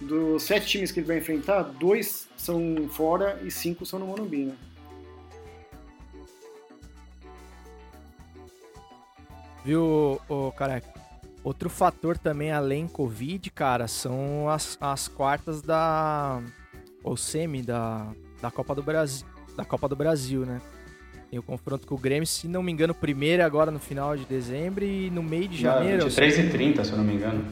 Dos sete times que ele vai enfrentar, dois são fora e cinco são no Morumbi, né? Viu, ô, careca? Outro fator também, além Covid, cara, são as, as quartas da. ou semi da, da Copa do Brasil. Da Copa do Brasil, né? Tem o confronto com o Grêmio, se não me engano, primeiro agora no final de dezembro e no meio de janeiro. 23 e 30, se eu não me engano.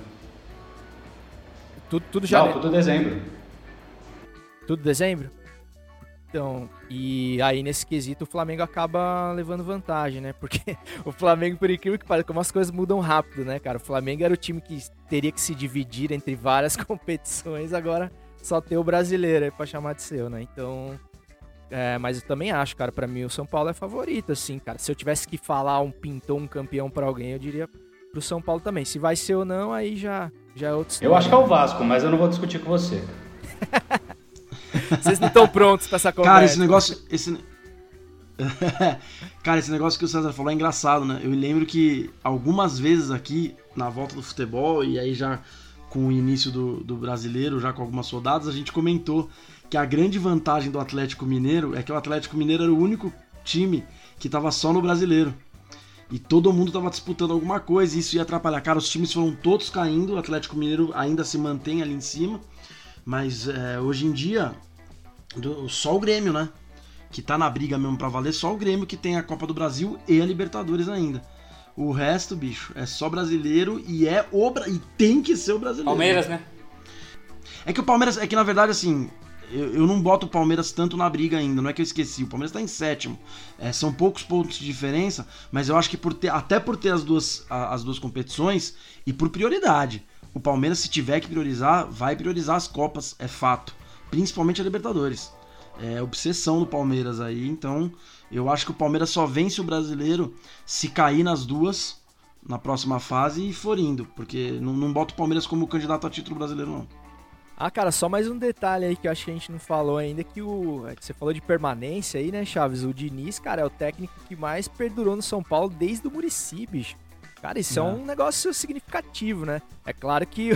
Tudo, tudo janeiro. Não, tudo dezembro. Tudo dezembro? Então, e aí nesse quesito o Flamengo acaba levando vantagem, né? Porque o Flamengo, por incrível que pareça, como as coisas mudam rápido, né, cara? O Flamengo era o time que teria que se dividir entre várias competições, agora só tem o brasileiro aí pra chamar de seu, né? Então, é, mas eu também acho, cara, para mim o São Paulo é favorito, assim, cara. Se eu tivesse que falar um pintou, um campeão para alguém, eu diria pro São Paulo também. Se vai ser ou não, aí já, já é outro Eu acho que é o Vasco, mas eu não vou discutir com você. Vocês não estão prontos pra essa conversa. Cara, esse negócio. Esse... cara, esse negócio que o César falou é engraçado, né? Eu lembro que algumas vezes aqui, na volta do futebol, e aí já com o início do, do brasileiro, já com algumas soldadas, a gente comentou que a grande vantagem do Atlético Mineiro é que o Atlético Mineiro era o único time que estava só no brasileiro. E todo mundo estava disputando alguma coisa, e isso ia atrapalhar. Cara, os times foram todos caindo, o Atlético Mineiro ainda se mantém ali em cima, mas é, hoje em dia, do, só o Grêmio, né? Que tá na briga mesmo para valer, só o Grêmio que tem a Copa do Brasil e a Libertadores ainda. O resto, bicho, é só brasileiro e é o e tem que ser o brasileiro. Palmeiras, né? É que o Palmeiras, é que na verdade assim, eu, eu, não boto o Palmeiras tanto na briga ainda, não é que eu esqueci. O Palmeiras está em sétimo. É, são poucos pontos de diferença, mas eu acho que por ter, até por ter as duas, as duas competições e por prioridade. O Palmeiras, se tiver que priorizar, vai priorizar as Copas, é fato. Principalmente a Libertadores. É obsessão do Palmeiras aí, então eu acho que o Palmeiras só vence o brasileiro se cair nas duas na próxima fase e for indo, porque não, não boto o Palmeiras como candidato a título brasileiro, não. Ah, cara, só mais um detalhe aí que eu acho que a gente não falou ainda, que o. Você falou de permanência aí, né, Chaves? O Diniz, cara, é o técnico que mais perdurou no São Paulo desde o Murici, bicho. Cara, isso é. é um negócio significativo, né? É claro que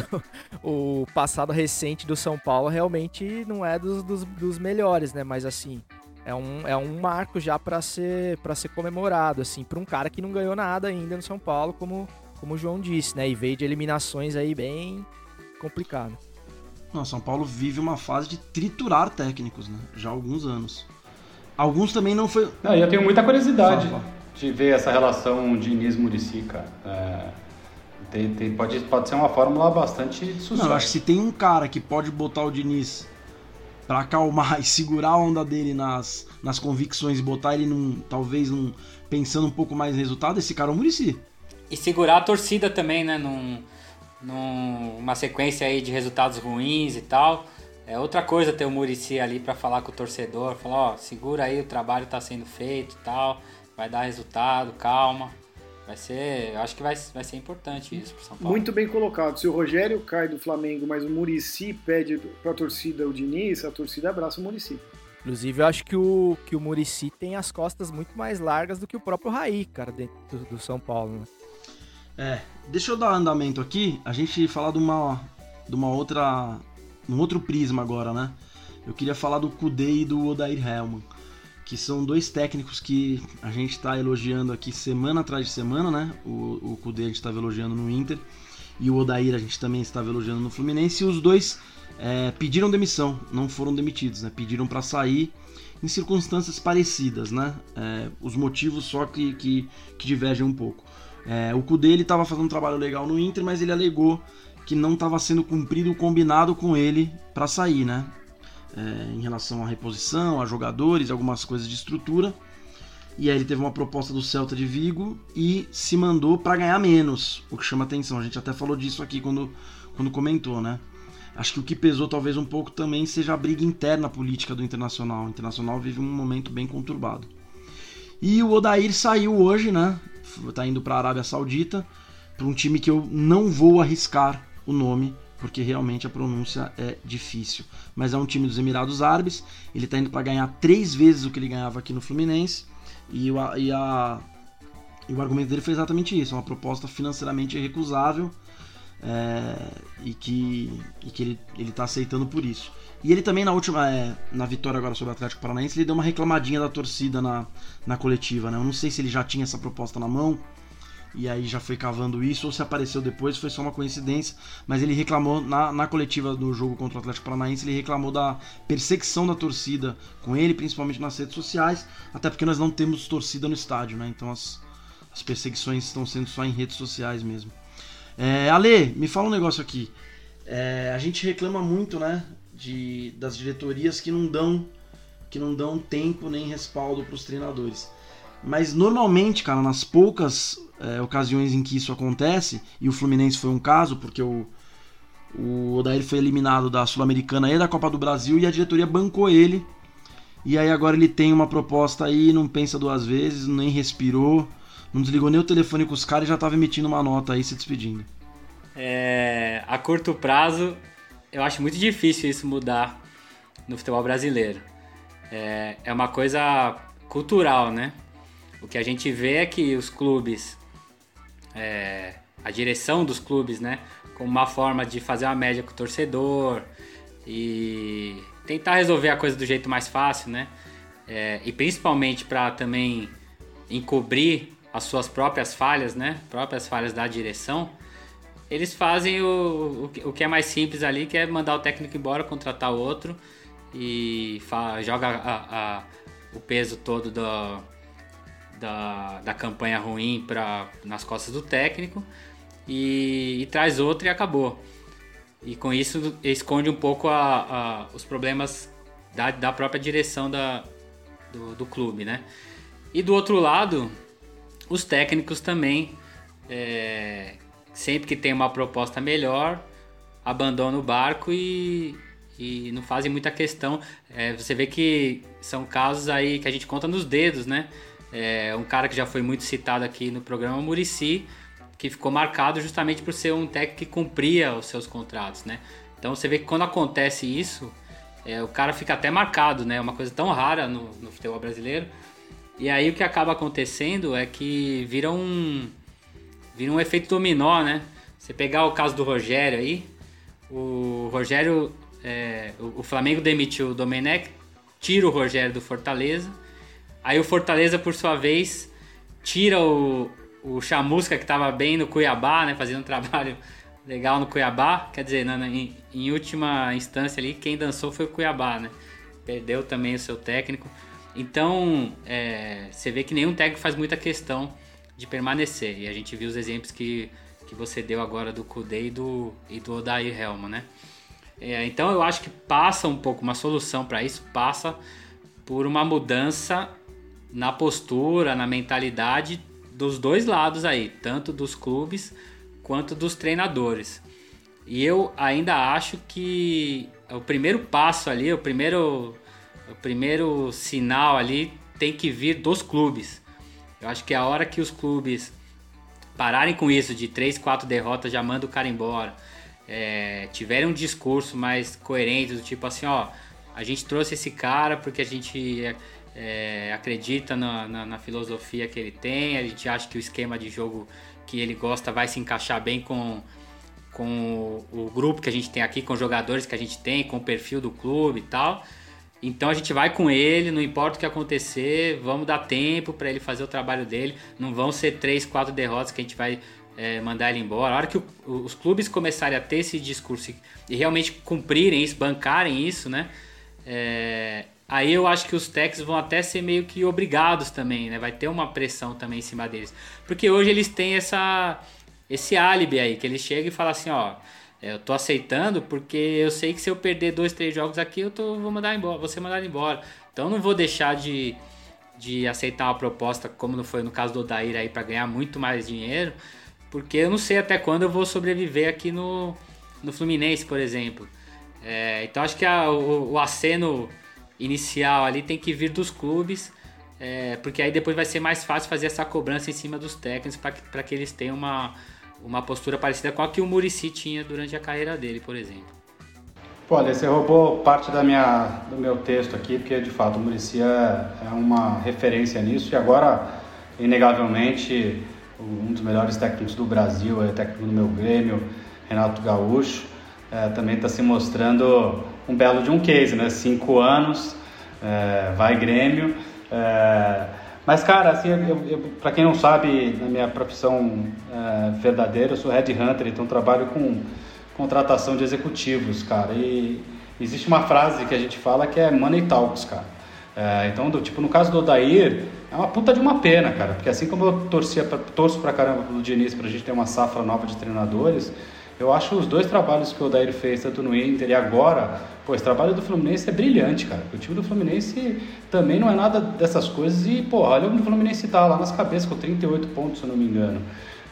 o, o, passado recente do São Paulo realmente não é dos, dos, dos melhores, né? Mas assim, é um, é um marco já para ser para ser comemorado, assim, para um cara que não ganhou nada ainda no São Paulo, como, como o João disse, né? E veio de eliminações aí bem complicado. Não, São Paulo vive uma fase de triturar técnicos, né? Já há alguns anos. Alguns também não foi. Não, eu tenho muita curiosidade de ver essa relação Diniz-Murici, cara. É, tem, tem, pode, pode ser uma fórmula bastante de sucesso. Não, eu acho que se tem um cara que pode botar o Diniz para acalmar e segurar a onda dele nas, nas convicções e botar ele num, talvez num, pensando um pouco mais no resultado, esse cara é o Murici. E segurar a torcida também, né? Num numa sequência aí de resultados ruins e tal. É outra coisa ter o Murici ali para falar com o torcedor, falar, ó, segura aí, o trabalho tá sendo feito e tal, vai dar resultado, calma. Vai ser, eu acho que vai, vai ser importante isso pro São Paulo. Muito bem colocado. Se o Rogério cai do Flamengo, mas o Murici pede pra torcida o Diniz, a torcida abraça o Murici. Inclusive, eu acho que o, que o Murici tem as costas muito mais largas do que o próprio Raí, cara, dentro do, do São Paulo, né? É, deixa eu dar andamento aqui, a gente falar de uma, de uma outra, um outro prisma agora, né? Eu queria falar do Kudê e do Odair Hellman, que são dois técnicos que a gente está elogiando aqui semana atrás de semana, né? O, o Kudê a gente estava elogiando no Inter e o Odair a gente também estava elogiando no Fluminense e os dois é, pediram demissão, não foram demitidos, né? Pediram para sair em circunstâncias parecidas, né? É, os motivos só que, que, que divergem um pouco. É, o Kudê ele estava fazendo um trabalho legal no Inter, mas ele alegou que não estava sendo cumprido o combinado com ele para sair, né? É, em relação à reposição, a jogadores, algumas coisas de estrutura. E aí ele teve uma proposta do Celta de Vigo e se mandou para ganhar menos, o que chama atenção. A gente até falou disso aqui quando, quando comentou, né? Acho que o que pesou talvez um pouco também seja a briga interna política do Internacional. O Internacional vive um momento bem conturbado. E o Odair saiu hoje, né? tá indo para a Arábia Saudita, para um time que eu não vou arriscar o nome, porque realmente a pronúncia é difícil. Mas é um time dos Emirados Árabes, ele está indo para ganhar três vezes o que ele ganhava aqui no Fluminense, e, e, a, e o argumento dele foi exatamente isso: uma proposta financeiramente recusável é, e que, e que ele, ele tá aceitando por isso. E ele também na última, é, na vitória agora sobre o Atlético Paranaense, ele deu uma reclamadinha da torcida na, na coletiva, né? Eu não sei se ele já tinha essa proposta na mão e aí já foi cavando isso, ou se apareceu depois, foi só uma coincidência, mas ele reclamou na, na coletiva do jogo contra o Atlético Paranaense, ele reclamou da perseguição da torcida com ele, principalmente nas redes sociais, até porque nós não temos torcida no estádio, né? Então as, as perseguições estão sendo só em redes sociais mesmo. É, Ale, me fala um negócio aqui. É, a gente reclama muito, né? de, das diretorias que não dão que não dão tempo nem respaldo para os treinadores. Mas normalmente, cara, nas poucas é, ocasiões em que isso acontece, e o Fluminense foi um caso, porque o, o Odair foi eliminado da Sul-Americana e da Copa do Brasil e a diretoria bancou ele. E aí agora ele tem uma proposta aí, não pensa duas vezes, nem respirou, não desligou nem o telefone com os caras e já estava emitindo uma nota aí se despedindo. É, a curto prazo, eu acho muito difícil isso mudar no futebol brasileiro. É, é uma coisa cultural, né? O que a gente vê é que os clubes, é, a direção dos clubes, né? Como uma forma de fazer uma média com o torcedor e tentar resolver a coisa do jeito mais fácil, né? É, e principalmente para também encobrir as suas próprias falhas, né? Próprias falhas da direção eles fazem o, o, o, que é mais simples ali, que é mandar o técnico embora, contratar outro e joga a, a, o peso todo do, da, da campanha ruim pra, nas costas do técnico e, e, traz outro e acabou. E com isso esconde um pouco a, os problemas da, da própria direção da, do, do clube, né? E do outro lado, os técnicos também é, sempre que tem uma proposta melhor, abandona o barco e, e não fazem muita questão. É, você vê que são casos aí que a gente conta nos dedos, né? É, um cara que já foi muito citado aqui no programa, Murici, que ficou marcado justamente por ser um técnico que cumpria os seus contratos, né? Então você vê que quando acontece isso, é, o cara fica até marcado, né? Uma coisa tão rara no, no futebol brasileiro. E aí o que acaba acontecendo é que vira um, vira um efeito dominó, né? Você pegar o caso do Rogério aí, o Rogério, é, o Flamengo demitiu o Domenech, tira o Rogério do Fortaleza, aí o Fortaleza, por sua vez, tira o, o Chamusca, que estava bem no Cuiabá, né? Fazendo um trabalho legal no Cuiabá, quer dizer, na, em, em última instância ali, quem dançou foi o Cuiabá, né? Perdeu também o seu técnico. Então, é, você vê que nenhum técnico faz muita questão de permanecer. E a gente viu os exemplos que, que você deu agora do Kudê e do, e do Odair Helma, né? É, então eu acho que passa um pouco, uma solução para isso passa por uma mudança na postura, na mentalidade dos dois lados aí, tanto dos clubes quanto dos treinadores. E eu ainda acho que o primeiro passo ali, o primeiro, o primeiro sinal ali tem que vir dos clubes. Eu acho que é a hora que os clubes pararem com isso de três, quatro derrotas já manda o cara embora, é, tiverem um discurso mais coerente do tipo assim, ó, a gente trouxe esse cara porque a gente é, acredita na, na, na, filosofia que ele tem, a gente acha que o esquema de jogo que ele gosta vai se encaixar bem com, com o, o grupo que a gente tem aqui, com os jogadores que a gente tem, com o perfil do clube e tal. Então a gente vai com ele, não importa o que acontecer, vamos dar tempo para ele fazer o trabalho dele. Não vão ser três, quatro derrotas que a gente vai é, mandar ele embora. A hora que o, os clubes começarem a ter esse discurso e realmente cumprirem isso, bancarem isso, né? É, aí eu acho que os techs vão até ser meio que obrigados também, né? Vai ter uma pressão também em cima deles. Porque hoje eles têm essa, esse álibi aí, que eles chegam e falam assim, ó eu tô aceitando porque eu sei que se eu perder dois, três jogos aqui, eu tô, vou mandar embora, vou ser mandado embora. Então não vou deixar de, de aceitar uma proposta, como não foi no caso do Odair aí, para ganhar muito mais dinheiro, porque eu não sei até quando eu vou sobreviver aqui no, no Fluminense, por exemplo. É, então acho que a, o, o aceno inicial ali tem que vir dos clubes É, porque aí depois vai ser mais fácil fazer essa cobrança em cima dos técnicos para que eles tenham uma, uma postura parecida com a que o Murici tinha durante a carreira dele, por exemplo. Ale, você roubou parte da minha, do meu texto aqui, porque de fato o Murici é, é uma referência nisso e agora, inegavelmente, um dos melhores técnicos do Brasil, é técnico do meu Grêmio, Renato Gaúcho, é, também está se mostrando um belo de um case, né? Cinco anos, é, vai Grêmio. É, mas, cara, assim, para quem não sabe, na minha profissão é, verdadeira, eu sou headhunter, então trabalho com contratação de executivos, cara. E existe uma frase que a gente fala que é money talks, cara. É, então, do, tipo, no caso do Odair, é uma puta de uma pena, cara, porque assim como eu torcia pra, torço pra caramba pelo Diniz pra gente ter uma safra nova de treinadores, eu acho os dois trabalhos que o Odair fez, tanto no Inter e agora, pô, esse trabalho do Fluminense é brilhante, cara. O time do Fluminense também não é nada dessas coisas e, pô, olha onde o Fluminense tá, lá nas cabeças, com 38 pontos, se eu não me engano.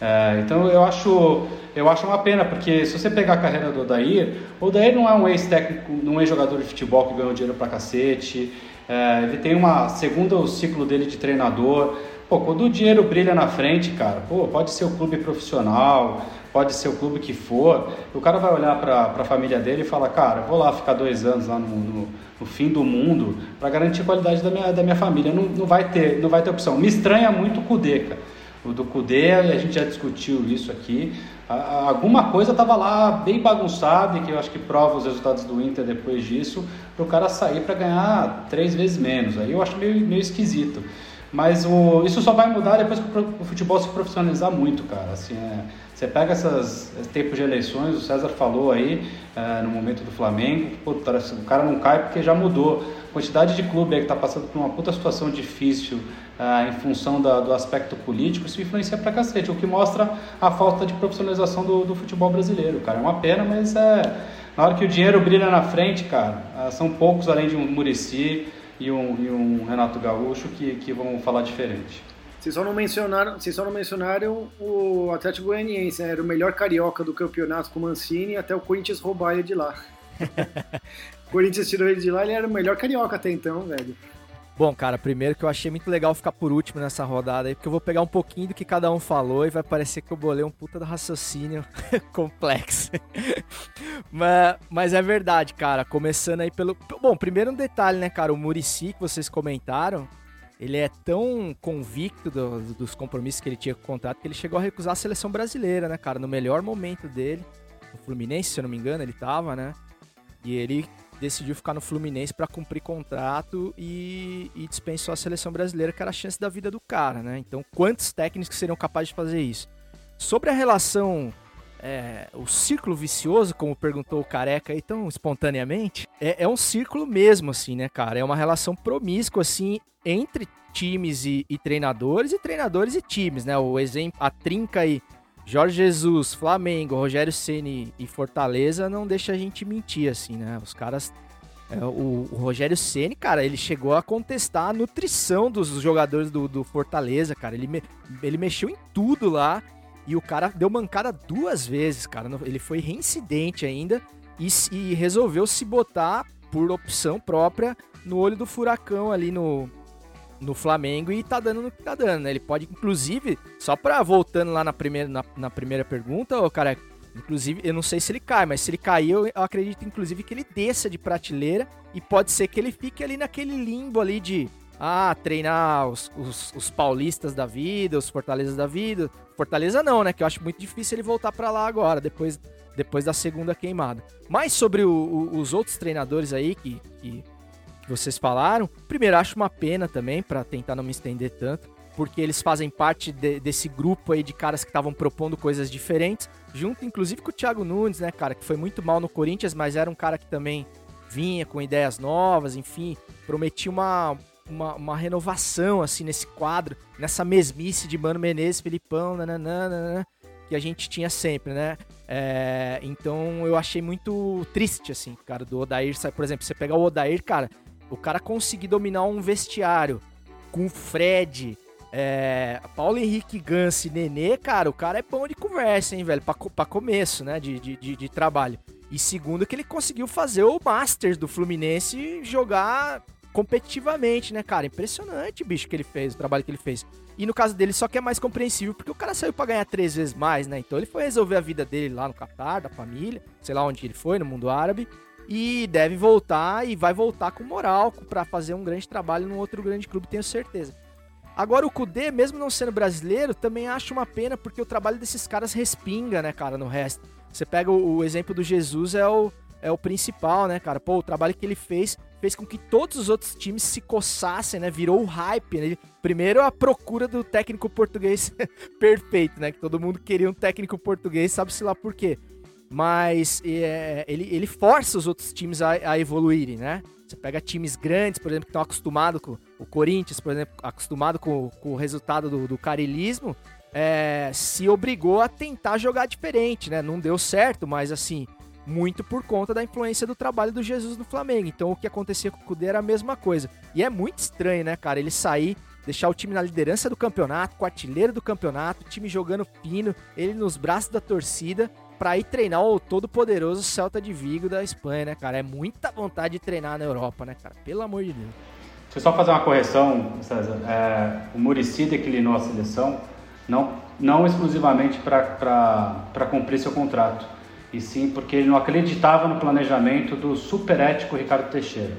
É, então eu acho, eu acho uma pena, porque se você pegar a carreira do Odair, o Odair não é um ex-técnico, não é jogador de futebol que ganhou dinheiro pra cacete, é, ele tem uma segundo ciclo dele de treinador. Pô, quando o dinheiro brilha na frente, cara, pô, pode ser o clube profissional, pode ser o clube que for, o cara vai olhar para a família dele e falar, cara, vou lá ficar dois anos lá no, no, no fim do mundo para garantir a qualidade da minha, da minha família. Não, não, vai ter, não vai ter opção. Me estranha muito o Cudê, cara. O do Cudê, a gente já discutiu isso aqui. Alguma coisa estava lá bem bagunçada e que eu acho que prova os resultados do Inter depois disso, para o cara sair para ganhar três vezes menos. Aí eu acho meio, meio esquisito. Mas o, isso só vai mudar depois que o futebol se profissionalizar muito, cara. Assim, é, você pega esses tempos de eleições, o César falou aí é, no momento do Flamengo, pô, tá, o cara não cai porque já mudou. A quantidade de clube que está passando por uma puta situação difícil é, em função da, do aspecto político, isso influencia pra cacete, o que mostra a falta de profissionalização do, do futebol brasileiro, cara. É uma pena, mas é, na hora que o dinheiro brilha na frente, cara, são poucos além de um Murici e um, e um Renato Gaúcho que, que vão falar diferente. Vocês só não mencionaram, vocês só não mencionaram o Atlético Goianiense, né? era o melhor carioca do campeonato com o Mancini até o Corinthians roubar ele de lá. o Corinthians tirou ele de lá, ele era o melhor carioca até então, velho. Bom, cara, primeiro que eu achei muito legal ficar por último nessa rodada aí, porque eu vou pegar um pouquinho do que cada um falou e vai parecer que eu bolei um puta do raciocínio complexo. mas, mas é verdade, cara. Começando aí pelo. Bom, primeiro um detalhe, né, cara? O Murici que vocês comentaram, ele é tão convicto do, dos compromissos que ele tinha com o contrato que ele chegou a recusar a seleção brasileira, né, cara? No melhor momento dele, no Fluminense, se eu não me engano, ele tava, né? E ele decidiu ficar no Fluminense para cumprir contrato e, e, dispensou a seleção brasileira, que era a chance da vida do cara, né? Então, quantos técnicos seriam capazes de fazer isso? Sobre a relação, é, o círculo vicioso, como perguntou o Careca aí tão espontaneamente, é, é um círculo mesmo, assim, né, cara? É uma relação promíscua, assim, entre times e, e, treinadores e treinadores e times, né? O exemplo, a trinca aí, Jorge Jesus, Flamengo, Rogério Ceni e Fortaleza não deixa a gente mentir assim, né? Os caras é, o, o, Rogério Ceni, cara, ele chegou a contestar a nutrição dos jogadores do, do Fortaleza, cara. Ele, me, ele mexeu em tudo lá e o cara deu mancada duas vezes, cara. Ele foi reincidente ainda e, e resolveu se botar por opção própria no olho do furacão ali no, no Flamengo e tá dando no que tá dando, né? Ele pode, inclusive, só pra voltando lá na primeira, na, na primeira pergunta, o cara, inclusive, eu não sei se ele cai, mas se ele cair, eu, eu, acredito, inclusive, que ele desça de prateleira e pode ser que ele fique ali naquele limbo ali de, ah, treinar os, os, os paulistas da vida, os fortalezas da vida. Fortaleza não, né? Que eu acho muito difícil ele voltar para lá agora, depois, depois da segunda queimada. Mas sobre o, o, os outros treinadores aí que, que vocês falaram. Primeiro, acho uma pena também, para tentar não me estender tanto, porque eles fazem parte de, desse grupo aí de caras que estavam propondo coisas diferentes, junto inclusive com o Thiago Nunes, né, cara, que foi muito mal no Corinthians, mas era um cara que também vinha com ideias novas, enfim, prometia uma, uma, uma renovação, assim, nesse quadro, nessa mesmice de Mano Menezes, Filipão, nananana, que a gente tinha sempre, né? É, então eu achei muito triste, assim, cara, do Odair. Por exemplo, você pegar o Odair, cara, o cara conseguir dominar um vestiário com Fred, é, Paulo Henrique Gans e Nenê, cara, o cara é bom de conversa, hein, velho? Pra, pra começo, né, de, de, de, de trabalho. E segundo, que ele conseguiu fazer o Masters do Fluminense jogar competitivamente, né, cara? Impressionante, bicho, que ele fez, o trabalho que ele fez. E no caso dele, só que é mais compreensível, porque o cara saiu para ganhar três vezes mais, né? Então ele foi resolver a vida dele lá no Catar, da família, sei lá onde ele foi, no mundo árabe. E deve voltar e vai voltar com moral para fazer um grande trabalho num outro grande clube, tenho certeza. Agora o Kudê, mesmo não sendo brasileiro, também acho uma pena porque o trabalho desses caras respinga, né, cara, no resto. Você pega o, o exemplo do Jesus, é o, é o principal, né, cara? Pô, o trabalho que ele fez fez com que todos os outros times se coçassem, né? Virou o hype, né? Primeiro a procura do técnico português perfeito, né? Que todo mundo queria um técnico português, sabe-se lá por quê. Mas é, ele, ele força os outros times a, a, evoluírem, né? Você pega times grandes, por exemplo, que estão acostumados com o Corinthians, por exemplo, acostumado com, com o resultado do, do carilismo, é, se obrigou a tentar jogar diferente, né? Não deu certo, mas assim, muito por conta da influência do trabalho do Jesus no Flamengo. Então o que acontecia com o Cudê era a mesma coisa. E é muito estranho, né, cara? Ele sair, deixar o time na liderança do campeonato, com o artilheiro do campeonato, o time jogando fino, ele nos braços da torcida, para ir treinar o todo poderoso Celta de Vigo da Espanha, né, cara? É muita vontade de treinar na Europa, né, cara? Pelo amor de Deus. Deixa eu só fazer uma correção, César. É, o Murici declinou a seleção não, não exclusivamente para cumprir seu contrato e sim porque ele não acreditava no planejamento do super ético Ricardo Teixeira.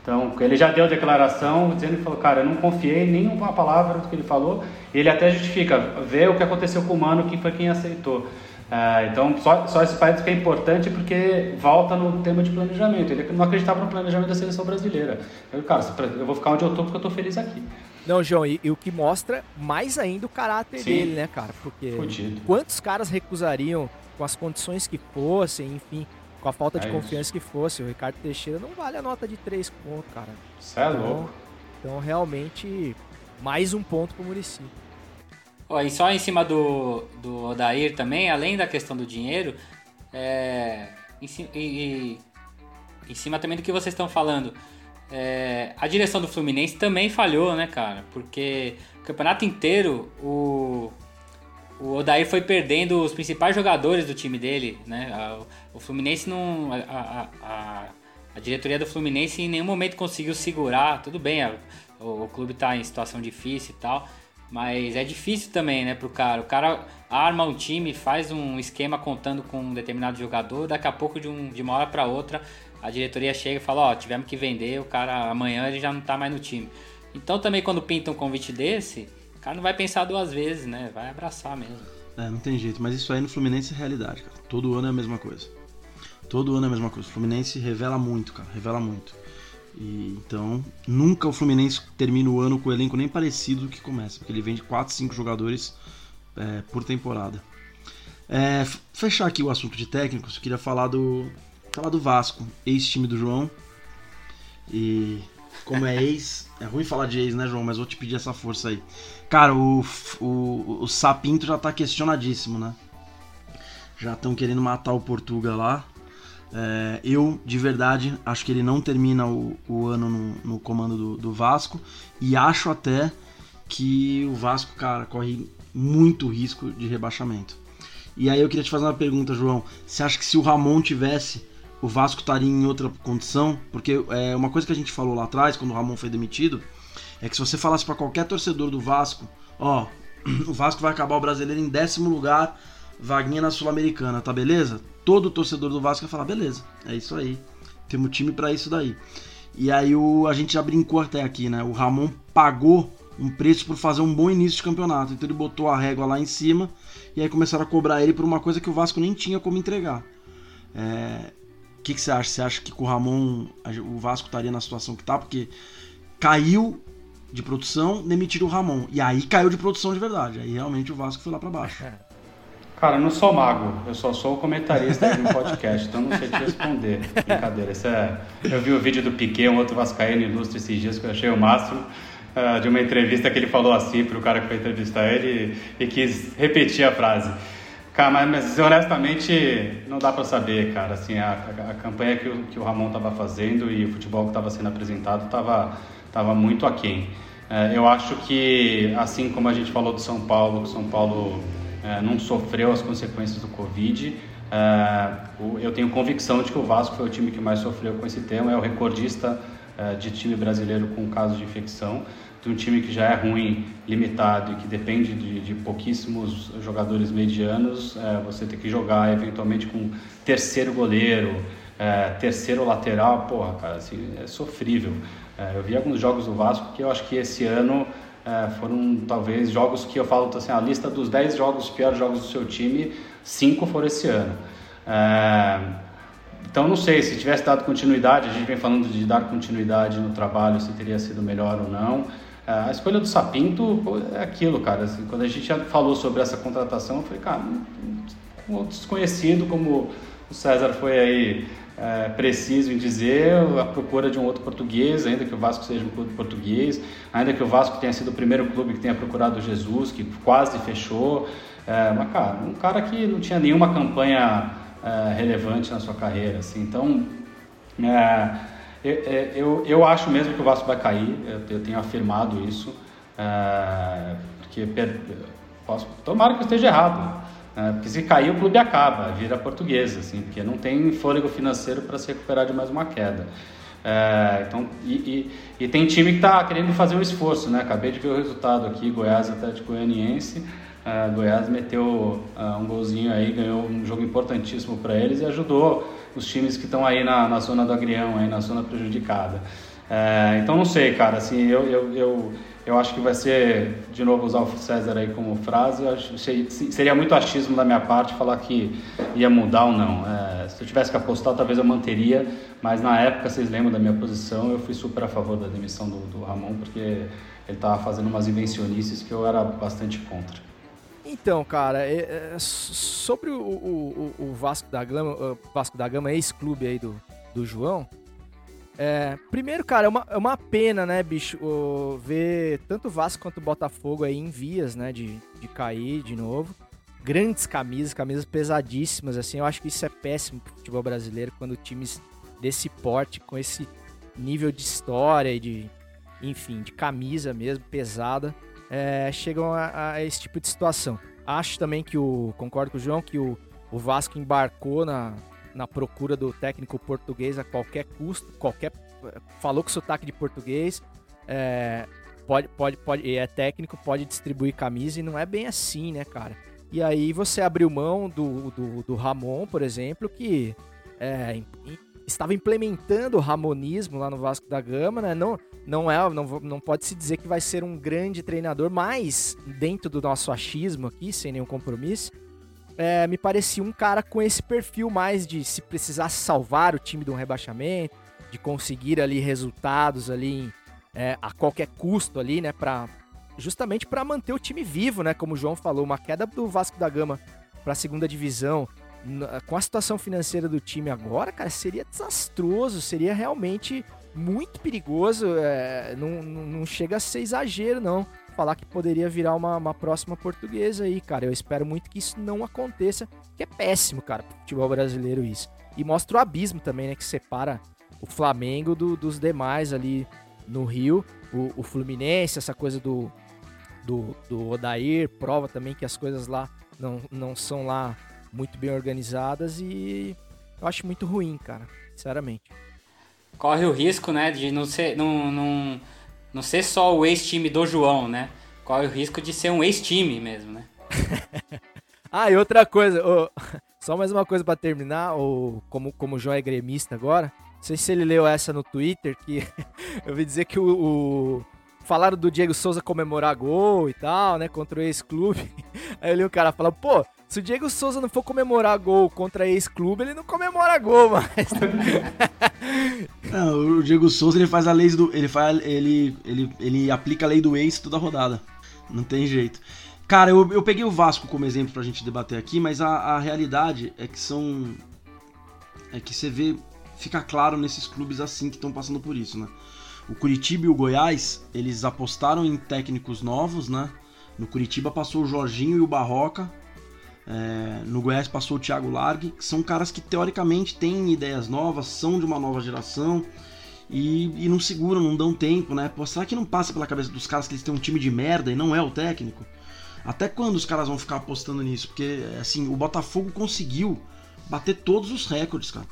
Então, ele já deu declaração dizendo que falou, cara, eu não confiei em nenhuma palavra do que ele falou. E ele até justifica, vê o que aconteceu com o Mano, que foi quem aceitou. É, então, só, só esse país que é importante porque volta no tema de planejamento. Ele não acreditava no planejamento da seleção brasileira. Eu, cara, eu vou ficar onde eu estou porque eu estou feliz aqui. Não, João, e, e, o que mostra mais ainda o caráter Sim. dele, né, cara? Porque Fudido. quantos caras recusariam com as condições que fossem, enfim, com a falta de é confiança isso. que fosse. O Ricardo Teixeira não vale a nota de 3 pontos, cara. Isso é então, louco. Então, realmente, mais um ponto pro Murici. E só em cima do, do Odair também, além da questão do dinheiro, é, em, em, cima também do que vocês estão falando, é, a direção do Fluminense também falhou, né, cara? Porque o campeonato inteiro, o, o Odair foi perdendo os principais jogadores do time dele, né? O Fluminense não. A, a, a, a diretoria do Fluminense em nenhum momento conseguiu segurar. Tudo bem, a, o, o, clube está em situação difícil e tal. Mas é difícil também, né, pro cara. O cara arma um time, faz um esquema contando com um determinado jogador, daqui a pouco, de, um, de uma hora para outra, a diretoria chega e fala: Ó, oh, tivemos que vender, o cara amanhã ele já não tá mais no time. Então também quando pinta um convite desse o cara não vai pensar duas vezes, né? Vai abraçar mesmo. É, não tem jeito. Mas isso aí no Fluminense é realidade, cara. Todo ano é a mesma coisa. Todo ano é a mesma coisa. O Fluminense revela muito, cara. Revela muito. E, então, nunca o Fluminense termina o ano com o elenco nem parecido do que começa. Porque ele vende 4, 5 jogadores é, por temporada. É, fechar aqui o assunto de técnicos, queria falar do, falar do Vasco, ex-time do João. E como é ex, é ruim falar de ex, né, João? Mas vou te pedir essa força aí. Cara, o, o, o Sapinto já tá questionadíssimo, né? Já estão querendo matar o Portuga lá. É, eu, de verdade, acho que ele não termina o, o ano no, no comando do, do, Vasco. E acho até que o Vasco, cara, corre muito risco de rebaixamento. E aí eu queria te fazer uma pergunta, João. Você acha que se o Ramon tivesse o Vasco estaria em outra condição, porque é uma coisa que a gente falou lá atrás, quando o Ramon foi demitido, é que se você falasse para qualquer torcedor do Vasco, ó, o Vasco vai acabar o brasileiro em décimo lugar, vaguinha na Sul-Americana, tá beleza? Todo torcedor do Vasco ia falar, beleza, é isso aí. Temos time para isso daí. E aí o, a gente já brincou até aqui, né? O Ramon pagou um preço por fazer um bom início de campeonato. Então ele botou a régua lá em cima e aí começaram a cobrar ele por uma coisa que o Vasco nem tinha como entregar. É, o que, que, você acha? Você acha que com o Ramon o Vasco estaria na situação que tá? Porque caiu de produção, demitiram o Ramon. E aí caiu de produção de verdade. Aí realmente o Vasco foi lá para baixo. Cara, eu não sou mago, eu só sou comentarista de um podcast, então não sei te responder. Brincadeira, isso é... Eu vi o vídeo do Piquet, um outro vascaíno ilustre esses dias, que eu achei o máximo, uh, de uma entrevista que ele falou assim para o cara que foi entrevistar ele e, quis repetir a frase. Cara, mas, mas, honestamente não dá para saber, cara. Assim, a, a, a, campanha que o, que o Ramon estava fazendo e o futebol que estava sendo apresentado estava tava muito aquém. É, eu acho que, assim como a gente falou do São Paulo, que São Paulo não sofreu as consequências do Covid, é, eu tenho convicção de que o Vasco foi o time que mais sofreu com esse tema, é o recordista é, de time brasileiro com casos de infecção, de um time que já é ruim, limitado e que depende de, de pouquíssimos jogadores medianos, é, você ter que jogar eventualmente com terceiro goleiro, é, terceiro lateral, porra, cara, assim, é sofrível. É, eu vi alguns jogos do Vasco que eu acho que esse ano é, foram talvez jogos que eu falo assim, a lista dos 10 jogos, piores jogos do seu time, cinco foram esse ano. É, então não sei se tivesse dado continuidade, a gente vem falando de dar continuidade no trabalho, se teria sido melhor ou não. É, a escolha do Sapinto é aquilo, cara. Assim, quando a gente já falou sobre essa contratação, eu falei, cara, um desconhecido como o César foi aí é, preciso em dizer, a procura de um outro português, ainda que o Vasco seja um clube português, ainda que o Vasco tenha sido o primeiro clube que tenha procurado Jesus, que quase fechou. É, mas, cara, um cara que não tinha nenhuma campanha é, relevante na sua carreira. Assim, então, é, eu, eu, eu, acho mesmo que o Vasco vai cair, eu, eu tenho afirmado isso, é, porque per, posso, tomara que eu esteja errado. É, porque se cair o clube acaba, vira portuguesa, assim, porque não tem fôlego financeiro para se recuperar de mais uma queda. É, então, e, e, e, tem time que está querendo fazer um esforço, né? Acabei de ver o resultado aqui, Goiás Atlético Goianiense. É, Goiás meteu é, um golzinho aí, ganhou um jogo importantíssimo para eles e ajudou os times que estão aí na, na zona do agrião, aí na zona prejudicada. É, então não sei, cara, assim, eu, eu, eu eu acho que vai ser, de novo, usar o César aí como frase. Seria muito achismo da minha parte falar que ia mudar ou não. É, se eu tivesse que apostar, talvez eu manteria, mas na época, vocês lembram da minha posição, eu fui super a favor da demissão do, do Ramon, porque ele estava fazendo umas invencionices que eu era bastante contra. Então, cara, é, é, sobre o, o, o, Vasco da Gama, Vasco da Gama, ex-clube aí do, do João, é, primeiro, cara, é uma, é uma pena, né, bicho, ver tanto o Vasco quanto o Botafogo aí em vias, né, de, de cair de novo. Grandes camisas, camisas pesadíssimas, assim, eu acho que isso é péssimo pro futebol brasileiro, quando times desse porte, com esse nível de história e de, enfim, de camisa mesmo, pesada, é, chegam a, a, esse tipo de situação. Acho também que o, concordo com o João, que o, o Vasco embarcou na, na procura do técnico português a qualquer custo, qualquer falou com sotaque de português, é, pode, pode, pode, é técnico, pode distribuir camisa e não é bem assim, né, cara? E aí você abriu mão do, do, do Ramon, por exemplo, que é, estava implementando o ramonismo lá no Vasco da Gama, né? Não, não é, não, não pode se dizer que vai ser um grande treinador, mas dentro do nosso achismo aqui, sem nenhum compromisso, é, me parecia um cara com esse perfil mais de se precisar salvar o time de um rebaixamento, de conseguir ali resultados ali é, a qualquer custo ali, né, para justamente para manter o time vivo, né, como o João falou, uma queda do Vasco da Gama para a segunda divisão, com a situação financeira do time agora, cara, seria desastroso, seria realmente muito perigoso, é, não, não chega a ser exagero não falar que poderia virar uma, uma próxima portuguesa aí, cara. Eu espero muito que isso não aconteça, que é péssimo, cara, pro futebol brasileiro isso. E mostra o abismo também, né, que separa o Flamengo do, dos demais ali no Rio. O, o, Fluminense, essa coisa do, do, do Odair, prova também que as coisas lá não, não são lá muito bem organizadas e eu acho muito ruim, cara, sinceramente. Corre o risco, né, de não ser, não, não não ser só o ex-time do João, né? Corre o risco de ser um ex-time mesmo, né? ah, e outra coisa, oh, só mais uma coisa para terminar, oh, como, como o João é gremista agora, não sei se ele leu essa no Twitter, que eu vi dizer que o, o, Falaram do Diego Souza comemorar gol e tal, né? Contra o ex-clube. Aí eu li o cara falando, pô, se o Diego Souza não for comemorar gol contra ex-clube, ele não comemora gol mais. não, o Diego Souza ele faz a lei do. Ele, faz, ele, ele, ele aplica a lei do ex toda rodada. Não tem jeito. Cara, eu, eu peguei o Vasco como exemplo pra gente debater aqui, mas a, a realidade é que são. É que você vê. Fica claro nesses clubes assim que estão passando por isso, né? O Curitiba e o Goiás, eles apostaram em técnicos novos, né? No Curitiba passou o Jorginho e o Barroca, é, no Goiás passou o Thiago Largue, que são caras que teoricamente têm ideias novas, são de uma nova geração e, e não seguram, não dão tempo, né? Pô, será que não passa pela cabeça dos caras que eles têm um time de merda e não é o técnico? Até quando os caras vão ficar apostando nisso? Porque, assim, o Botafogo conseguiu bater todos os recordes, cara.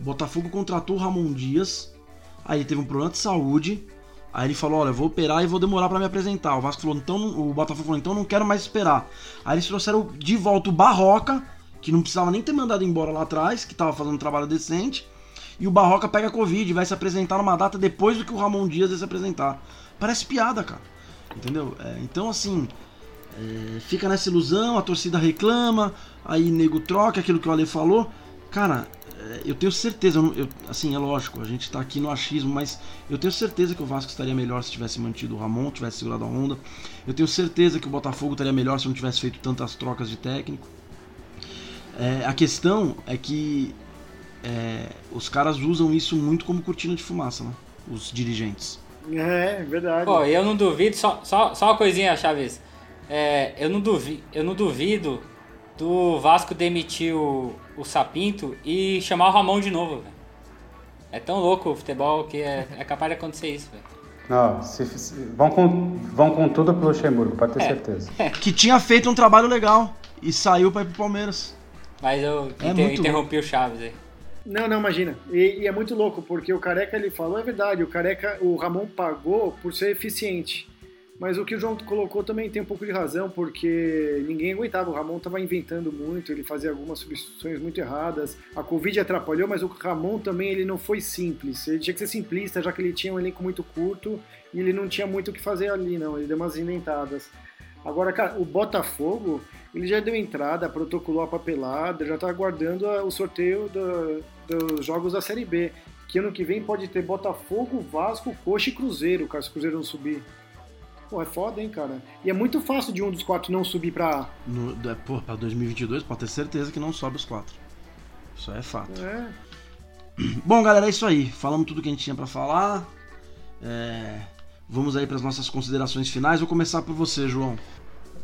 O Botafogo contratou o Ramon Dias, Aí teve um problema de saúde. Aí ele falou: Olha, vou operar e vou demorar para me apresentar. O Vasco falou: Então, o Botafogo falou: Então não quero mais esperar. Aí eles trouxeram de volta o Barroca, que não precisava nem ter mandado embora lá atrás, que tava fazendo um trabalho decente. E o Barroca pega Covid e vai se apresentar numa data depois do que o Ramon Dias ia se apresentar. Parece piada, cara. Entendeu? É, então, assim, é, fica nessa ilusão, a torcida reclama, aí nego troca aquilo que o Ale falou. Cara, eu tenho certeza, eu, assim, é lógico, a gente tá aqui no achismo, mas eu tenho certeza que o Vasco estaria melhor se tivesse mantido o Ramon, tivesse segurado a onda. Eu tenho certeza que o Botafogo estaria melhor se não tivesse feito tantas trocas de técnico. É, a questão é que é, os caras usam isso muito como cortina de fumaça, né? Os dirigentes. É, verdade. Pô, eu não duvido, só, só, só uma coisinha, Chaves. É, eu, não duvido, eu não duvido do Vasco demitir o, o Sapinto e chamar o Ramon de novo, velho. É tão louco o futebol que é, é capaz de acontecer isso, velho. Não, se, se, vão, com, vão com tudo pro Luxemburgo, pode ter É. certeza. Que tinha feito um trabalho legal e saiu pra ir pro Palmeiras. Mas eu É inter- interrompi o Chaves aí. Não, não, imagina. E, e é muito louco, porque o Careca ele falou, é verdade, o Careca, o Ramon pagou por ser eficiente. Mas o que o João colocou também tem um pouco de razão, porque ninguém aguentava. O Ramon estava inventando muito, ele fazia algumas substituições muito erradas. A Covid atrapalhou, mas o Ramon também ele não foi simples. Ele tinha que ser simplista, já que ele tinha um elenco muito curto e ele não tinha muito o que fazer ali, não. Ele deu umas inventadas. Agora, cara, o Botafogo, ele já deu entrada, protocolou a papelada, já tá aguardando a- o sorteio do- dos jogos da Série B. Que ano que vem pode ter Botafogo, Vasco, Coxa e Cruzeiro, caso o Cruzeiro não subir. Pô, é foda, hein, cara? E é muito fácil de um dos quatro não subir pra No, é, pô, pra 2022 pode ter certeza que não sobe os quatro. Isso é fato. É. Bom, galera, é isso aí. Falamos tudo que a gente tinha pra falar. É, Vamos aí para as nossas considerações finais. Vou começar por você, João.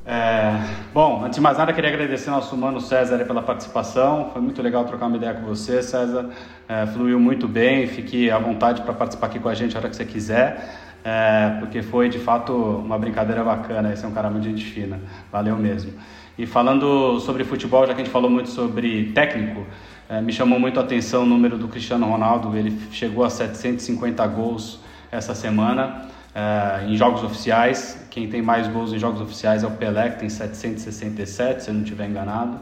É, bom, antes de mais nada, queria agradecer nosso mano César pela participação. Foi muito legal trocar uma ideia com você, César. É, fluiu muito bem. Fique à vontade para participar aqui com a gente a hora que você quiser, é, porque foi de fato uma brincadeira bacana. Esse é um cara muito gente fina. Valeu mesmo. E falando sobre futebol, já que a gente falou muito sobre técnico, é, me chamou muito a atenção o número do Cristiano Ronaldo. Ele chegou a 750 gols essa semana. É, em jogos oficiais, quem tem mais gols em jogos oficiais é o Pelé, que tem 767, se eu não estiver enganado.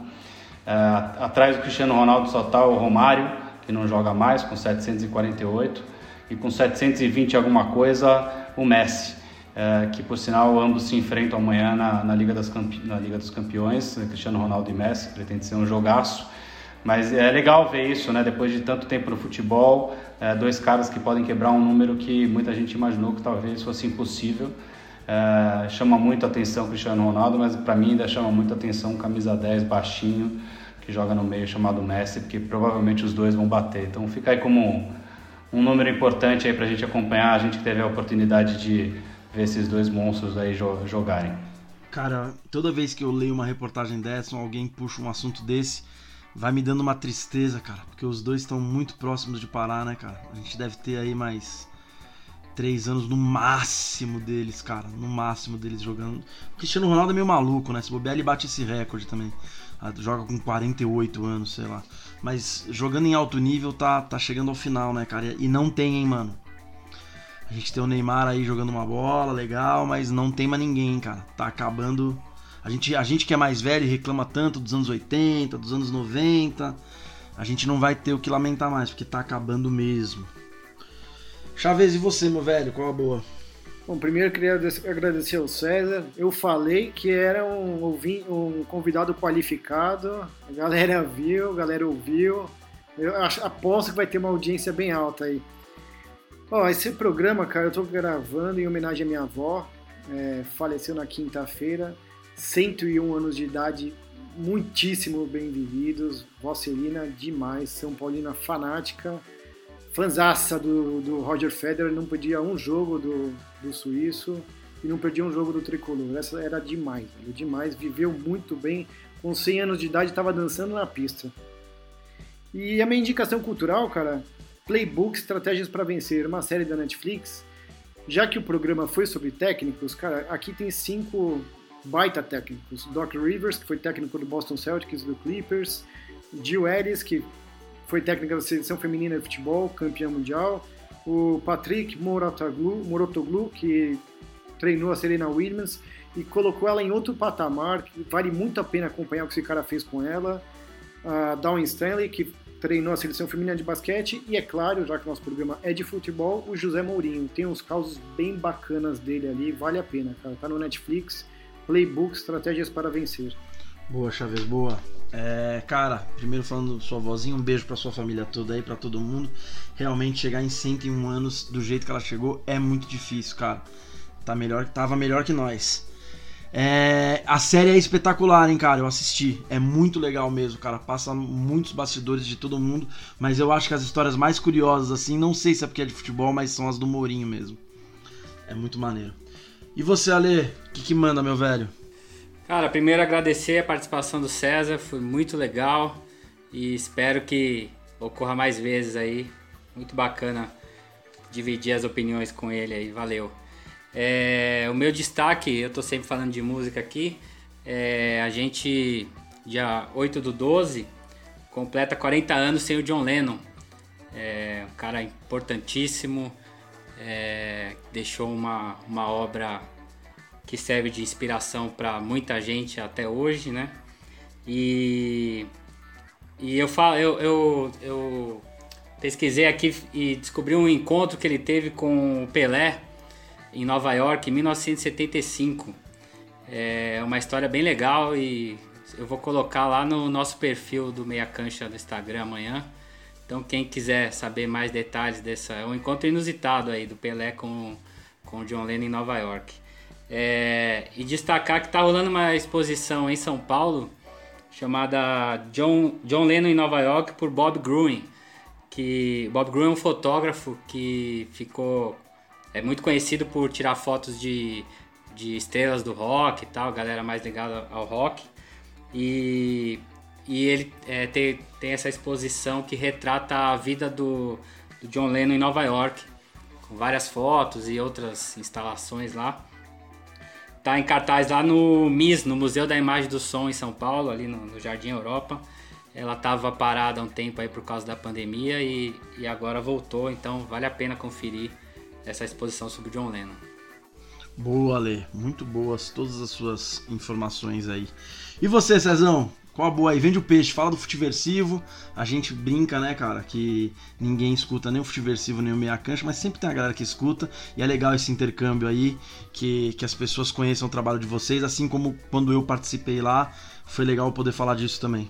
É, atrás do Cristiano Ronaldo só está o Romário, que não joga mais, com 748. E com 720 e alguma coisa, o Messi, é, que por sinal ambos se enfrentam amanhã na, na, Liga, das Campe... na Liga dos Campeões, Cristiano Ronaldo e Messi, pretende ser um jogaço. Mas é legal ver isso, né? Depois de tanto tempo no futebol, é, dois caras que podem quebrar um número que muita gente imaginou que talvez fosse impossível. É, chama muito a atenção o Cristiano Ronaldo, mas para mim ainda chama muito a atenção um camisa 10 baixinho que joga no meio chamado Messi, porque provavelmente os dois vão bater. Então fica aí como um, número importante aí pra gente acompanhar, a gente que teve a oportunidade de ver esses dois monstros aí jo jogarem. Cara, toda vez que eu leio uma reportagem dessa, ou alguém puxa um assunto desse, vai me dando uma tristeza, cara, porque os dois estão muito próximos de parar, né, cara? A gente deve ter aí mais três anos no máximo deles, cara, no máximo deles jogando. O Cristiano Ronaldo é meio maluco, né? Se bobear, ele bate esse recorde também. Joga com 48 anos, sei lá. Mas jogando em alto nível tá, tá chegando ao final, né, cara? E não tem, hein, mano. A gente tem o Neymar aí jogando uma bola, legal, mas não tem mais ninguém, cara. Tá acabando a gente, a gente que é mais velho reclama tanto dos anos 80, dos anos 90, a gente não vai ter o que lamentar mais, porque tá acabando mesmo. Chaves, e você, meu velho? Qual a boa? Bom, primeiro queria agradecer ao César. Eu falei que era um, um convidado qualificado, a galera viu, a galera ouviu. Eu aposto que vai ter uma audiência bem alta aí. Ó, esse programa, cara, eu tô gravando em homenagem à minha avó, é, faleceu na quinta-feira. 101 anos de idade, muitíssimo bem vividos. Vocelina demais, São Paulina fanática, fanzaça do, do Roger Federer, não perdia um jogo do, do suíço e não perdia um jogo do tricolor. Essa era demais, velho, demais. Viveu muito bem, com 100 anos de idade, estava dançando na pista. E a minha indicação cultural, cara, Playbook Estratégias para Vencer, uma série da Netflix. Já que o programa foi sobre técnicos, cara, aqui tem cinco baita técnicos. Doc Rivers, que foi técnico do Boston Celtics, do Clippers. Jill Ellis, que foi técnica da seleção feminina de futebol, campeã mundial. O Patrick Morotoglu, que treinou a Serena Williams e colocou ela em outro patamar, vale muito a pena acompanhar o que esse cara fez com ela. A Dawn Stanley, que treinou a seleção feminina de basquete, e é claro, já que o nosso programa é de futebol, o José Mourinho. Tem uns causos bem bacanas dele ali, vale a pena, cara. Tá no Netflix, Playbook, Estratégias para Vencer. Boa, Chaves, boa. É, cara, primeiro falando sua vozinha, um beijo pra sua família toda aí, pra todo mundo. Realmente chegar em 101 anos do jeito que ela chegou é muito difícil, cara. Tá melhor, tava melhor que nós. É, a série é espetacular, hein, cara. Eu assisti. É muito legal mesmo, cara. Passa muitos bastidores de todo mundo. Mas eu acho que as histórias mais curiosas, assim, não sei se é porque é de futebol, mas são as do Mourinho mesmo. É muito maneiro. E você, Ale, o que, que manda, meu velho? Cara, primeiro agradecer a participação do César, foi muito legal e espero que ocorra mais vezes aí. Muito bacana dividir as opiniões com ele aí, valeu. É, o meu destaque, eu tô sempre falando de música aqui, é, a gente, dia 8 do 12, completa 40 anos sem o John Lennon. É, um cara importantíssimo, é, deixou uma, uma obra que serve de inspiração para muita gente até hoje, né? E, e eu, falo, eu, eu, eu pesquisei aqui e descobri um encontro que ele teve com o Pelé em Nova York em 1975. É uma história bem legal e eu vou colocar lá no nosso perfil do Meia Cancha do Instagram amanhã. Então quem quiser saber mais detalhes dessa, é um encontro inusitado aí do Pelé com com o John Lennon em Nova York. É, e destacar que está rolando uma exposição em São Paulo chamada John, John Lennon em Nova York por Bob Gruen. Que Bob Gruen é um fotógrafo que ficou é muito conhecido por tirar fotos de, de estrelas do rock e tal, galera mais ligada ao rock. E, e ele é, tem, tem essa exposição que retrata a vida do, do John Lennon em Nova York, com várias fotos e outras instalações lá tá em cartaz lá no MIS, no Museu da Imagem do Som em São Paulo, ali no, no Jardim Europa. Ela estava parada um tempo aí por causa da pandemia e, e agora voltou, então vale a pena conferir essa exposição sobre John Lennon. Boa, Ale. Muito boas todas as suas informações aí. E você, Cezão? Qual a boa aí? Vende o peixe, fala do futiversivo. A gente brinca, né, cara, que ninguém escuta nem o futiversivo nem o meia cancha, mas sempre tem a galera que escuta. E é legal esse intercâmbio aí, que, que as pessoas conheçam o trabalho de vocês, assim como quando eu participei lá, foi legal poder falar disso também.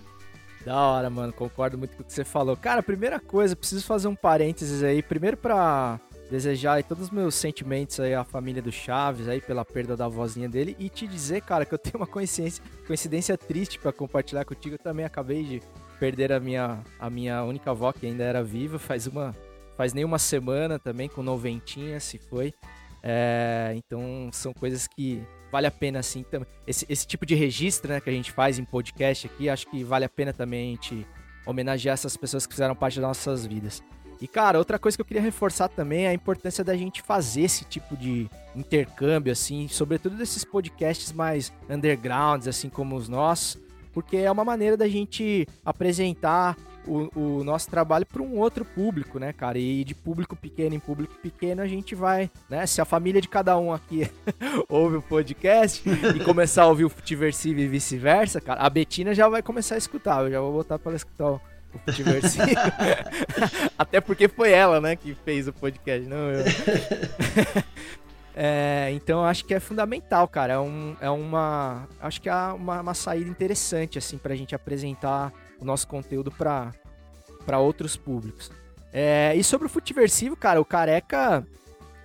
Da hora, mano, concordo muito com o que você falou. Cara, primeira coisa, preciso fazer um parênteses aí. Primeiro pra desejar aí todos os meus sentimentos aí à família do Chaves aí pela perda da vozinha dele e te dizer, cara, que eu tenho uma coincidência, coincidência triste para compartilhar contigo. Eu também acabei de perder a minha, a minha única avó que ainda era viva faz uma faz nem uma semana também com noventinha se foi. É, então são coisas que vale a pena assim esse, esse tipo de registro né, que a gente faz em podcast aqui acho que vale a pena também a gente homenagear essas pessoas que fizeram parte das nossas vidas e, cara, outra coisa que eu queria reforçar também é a importância da gente fazer esse tipo de intercâmbio, assim, sobretudo desses podcasts mais undergrounds, assim como os nossos, porque é uma maneira da gente apresentar o, o nosso trabalho para um outro público, né, cara? E de público pequeno em público pequeno a gente vai, né? Se a família de cada um aqui ouve o podcast e começar a ouvir o Futiversivo e vice-versa, cara, a Betina já vai começar a escutar. Eu já vou botar para ela escutar o Diversivo. Até porque foi ela, né, que fez o podcast, não eu. é, então acho que é fundamental, cara. É, um, é uma. Acho que é uma, uma saída interessante, assim, pra gente apresentar o nosso conteúdo pra, pra outros públicos. É, e sobre o Futiversivo, cara, o Careca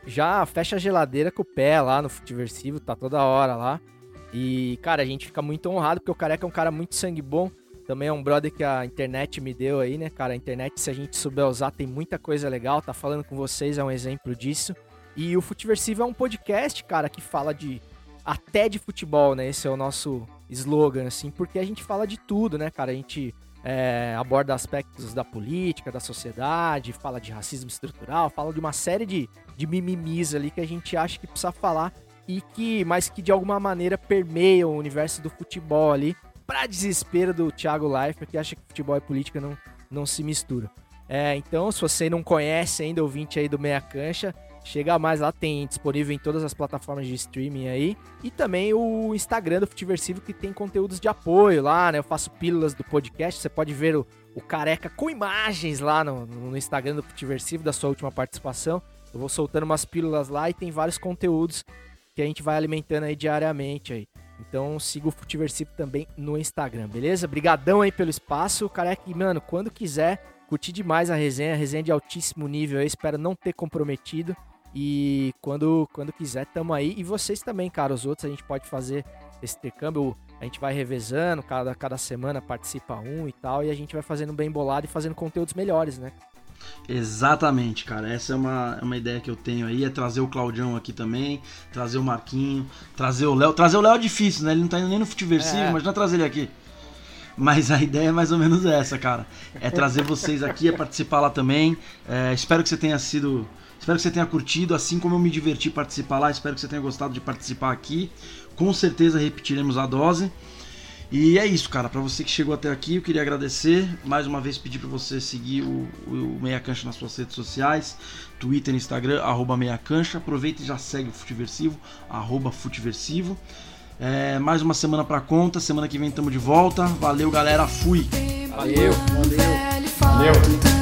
já fecha a geladeira com o pé lá no Futiversivo, tá toda hora lá. E, cara, a gente fica muito honrado porque o Careca é um cara muito sangue bom. Também é um brother que a internet me deu aí, né, cara? A internet, se a gente souber usar, tem muita coisa legal. Tá falando com vocês, é um exemplo disso. E o Futiversivo é um podcast, cara, que fala de até de futebol, né? Esse é o nosso slogan, assim, porque a gente fala de tudo, né, cara? A gente é, aborda aspectos da política, da sociedade, fala de racismo estrutural, fala de uma série de, de mimimis ali que a gente acha que precisa falar e que, mas que de alguma maneira permeiam o universo do futebol ali para desespero do Thiago Leifert, que acha que futebol e política não, não se misturam. É, então, se você não conhece ainda, ouvinte aí do Meia Cancha, chega mais lá, tem disponível em todas as plataformas de streaming aí. E também o Instagram do Futiversivo, que tem conteúdos de apoio lá, né? Eu faço pílulas do podcast, você pode ver o, o Careca com imagens lá no, no Instagram do Futiversivo, da sua última participação. Eu vou soltando umas pílulas lá e tem vários conteúdos que a gente vai alimentando aí diariamente aí. Então siga o Futiversivo também no Instagram, beleza? Brigadão aí pelo espaço, careca. E, mano, quando quiser, curti demais a resenha, resenha de altíssimo nível aí, espero não ter comprometido. E quando, quando quiser, tamo aí. E vocês também, cara, os outros a gente pode fazer esse intercâmbio. A gente vai revezando, cada, cada semana participa um e tal. E a gente vai fazendo bem bolado e fazendo conteúdos melhores, né? Exatamente, cara. Essa é uma, é uma ideia que eu tenho aí, é trazer o Claudião aqui também, trazer o Marquinho, trazer o Léo. Trazer o Léo é difícil, né? Ele não tá indo nem no Futiversivo, é. mas não trazer ele aqui. Mas a ideia é mais ou menos essa, cara. É trazer vocês aqui, é participar lá também. É, espero que você tenha sido. Espero que você tenha curtido, assim como eu me diverti participar lá. Espero que você tenha gostado de participar aqui. Com certeza repetiremos a dose. E é isso, cara. Para você que chegou até aqui, eu queria agradecer. Mais uma vez pedir para você seguir o, o Meia Cancha nas suas redes sociais, Twitter, Instagram, arroba Meia Cancha. Aproveita e já segue o Futiversivo, arroba Futiversivo. É, mais uma semana para conta. Semana que vem estamos de volta. Valeu, galera. Fui. Valeu. Valeu. Valeu.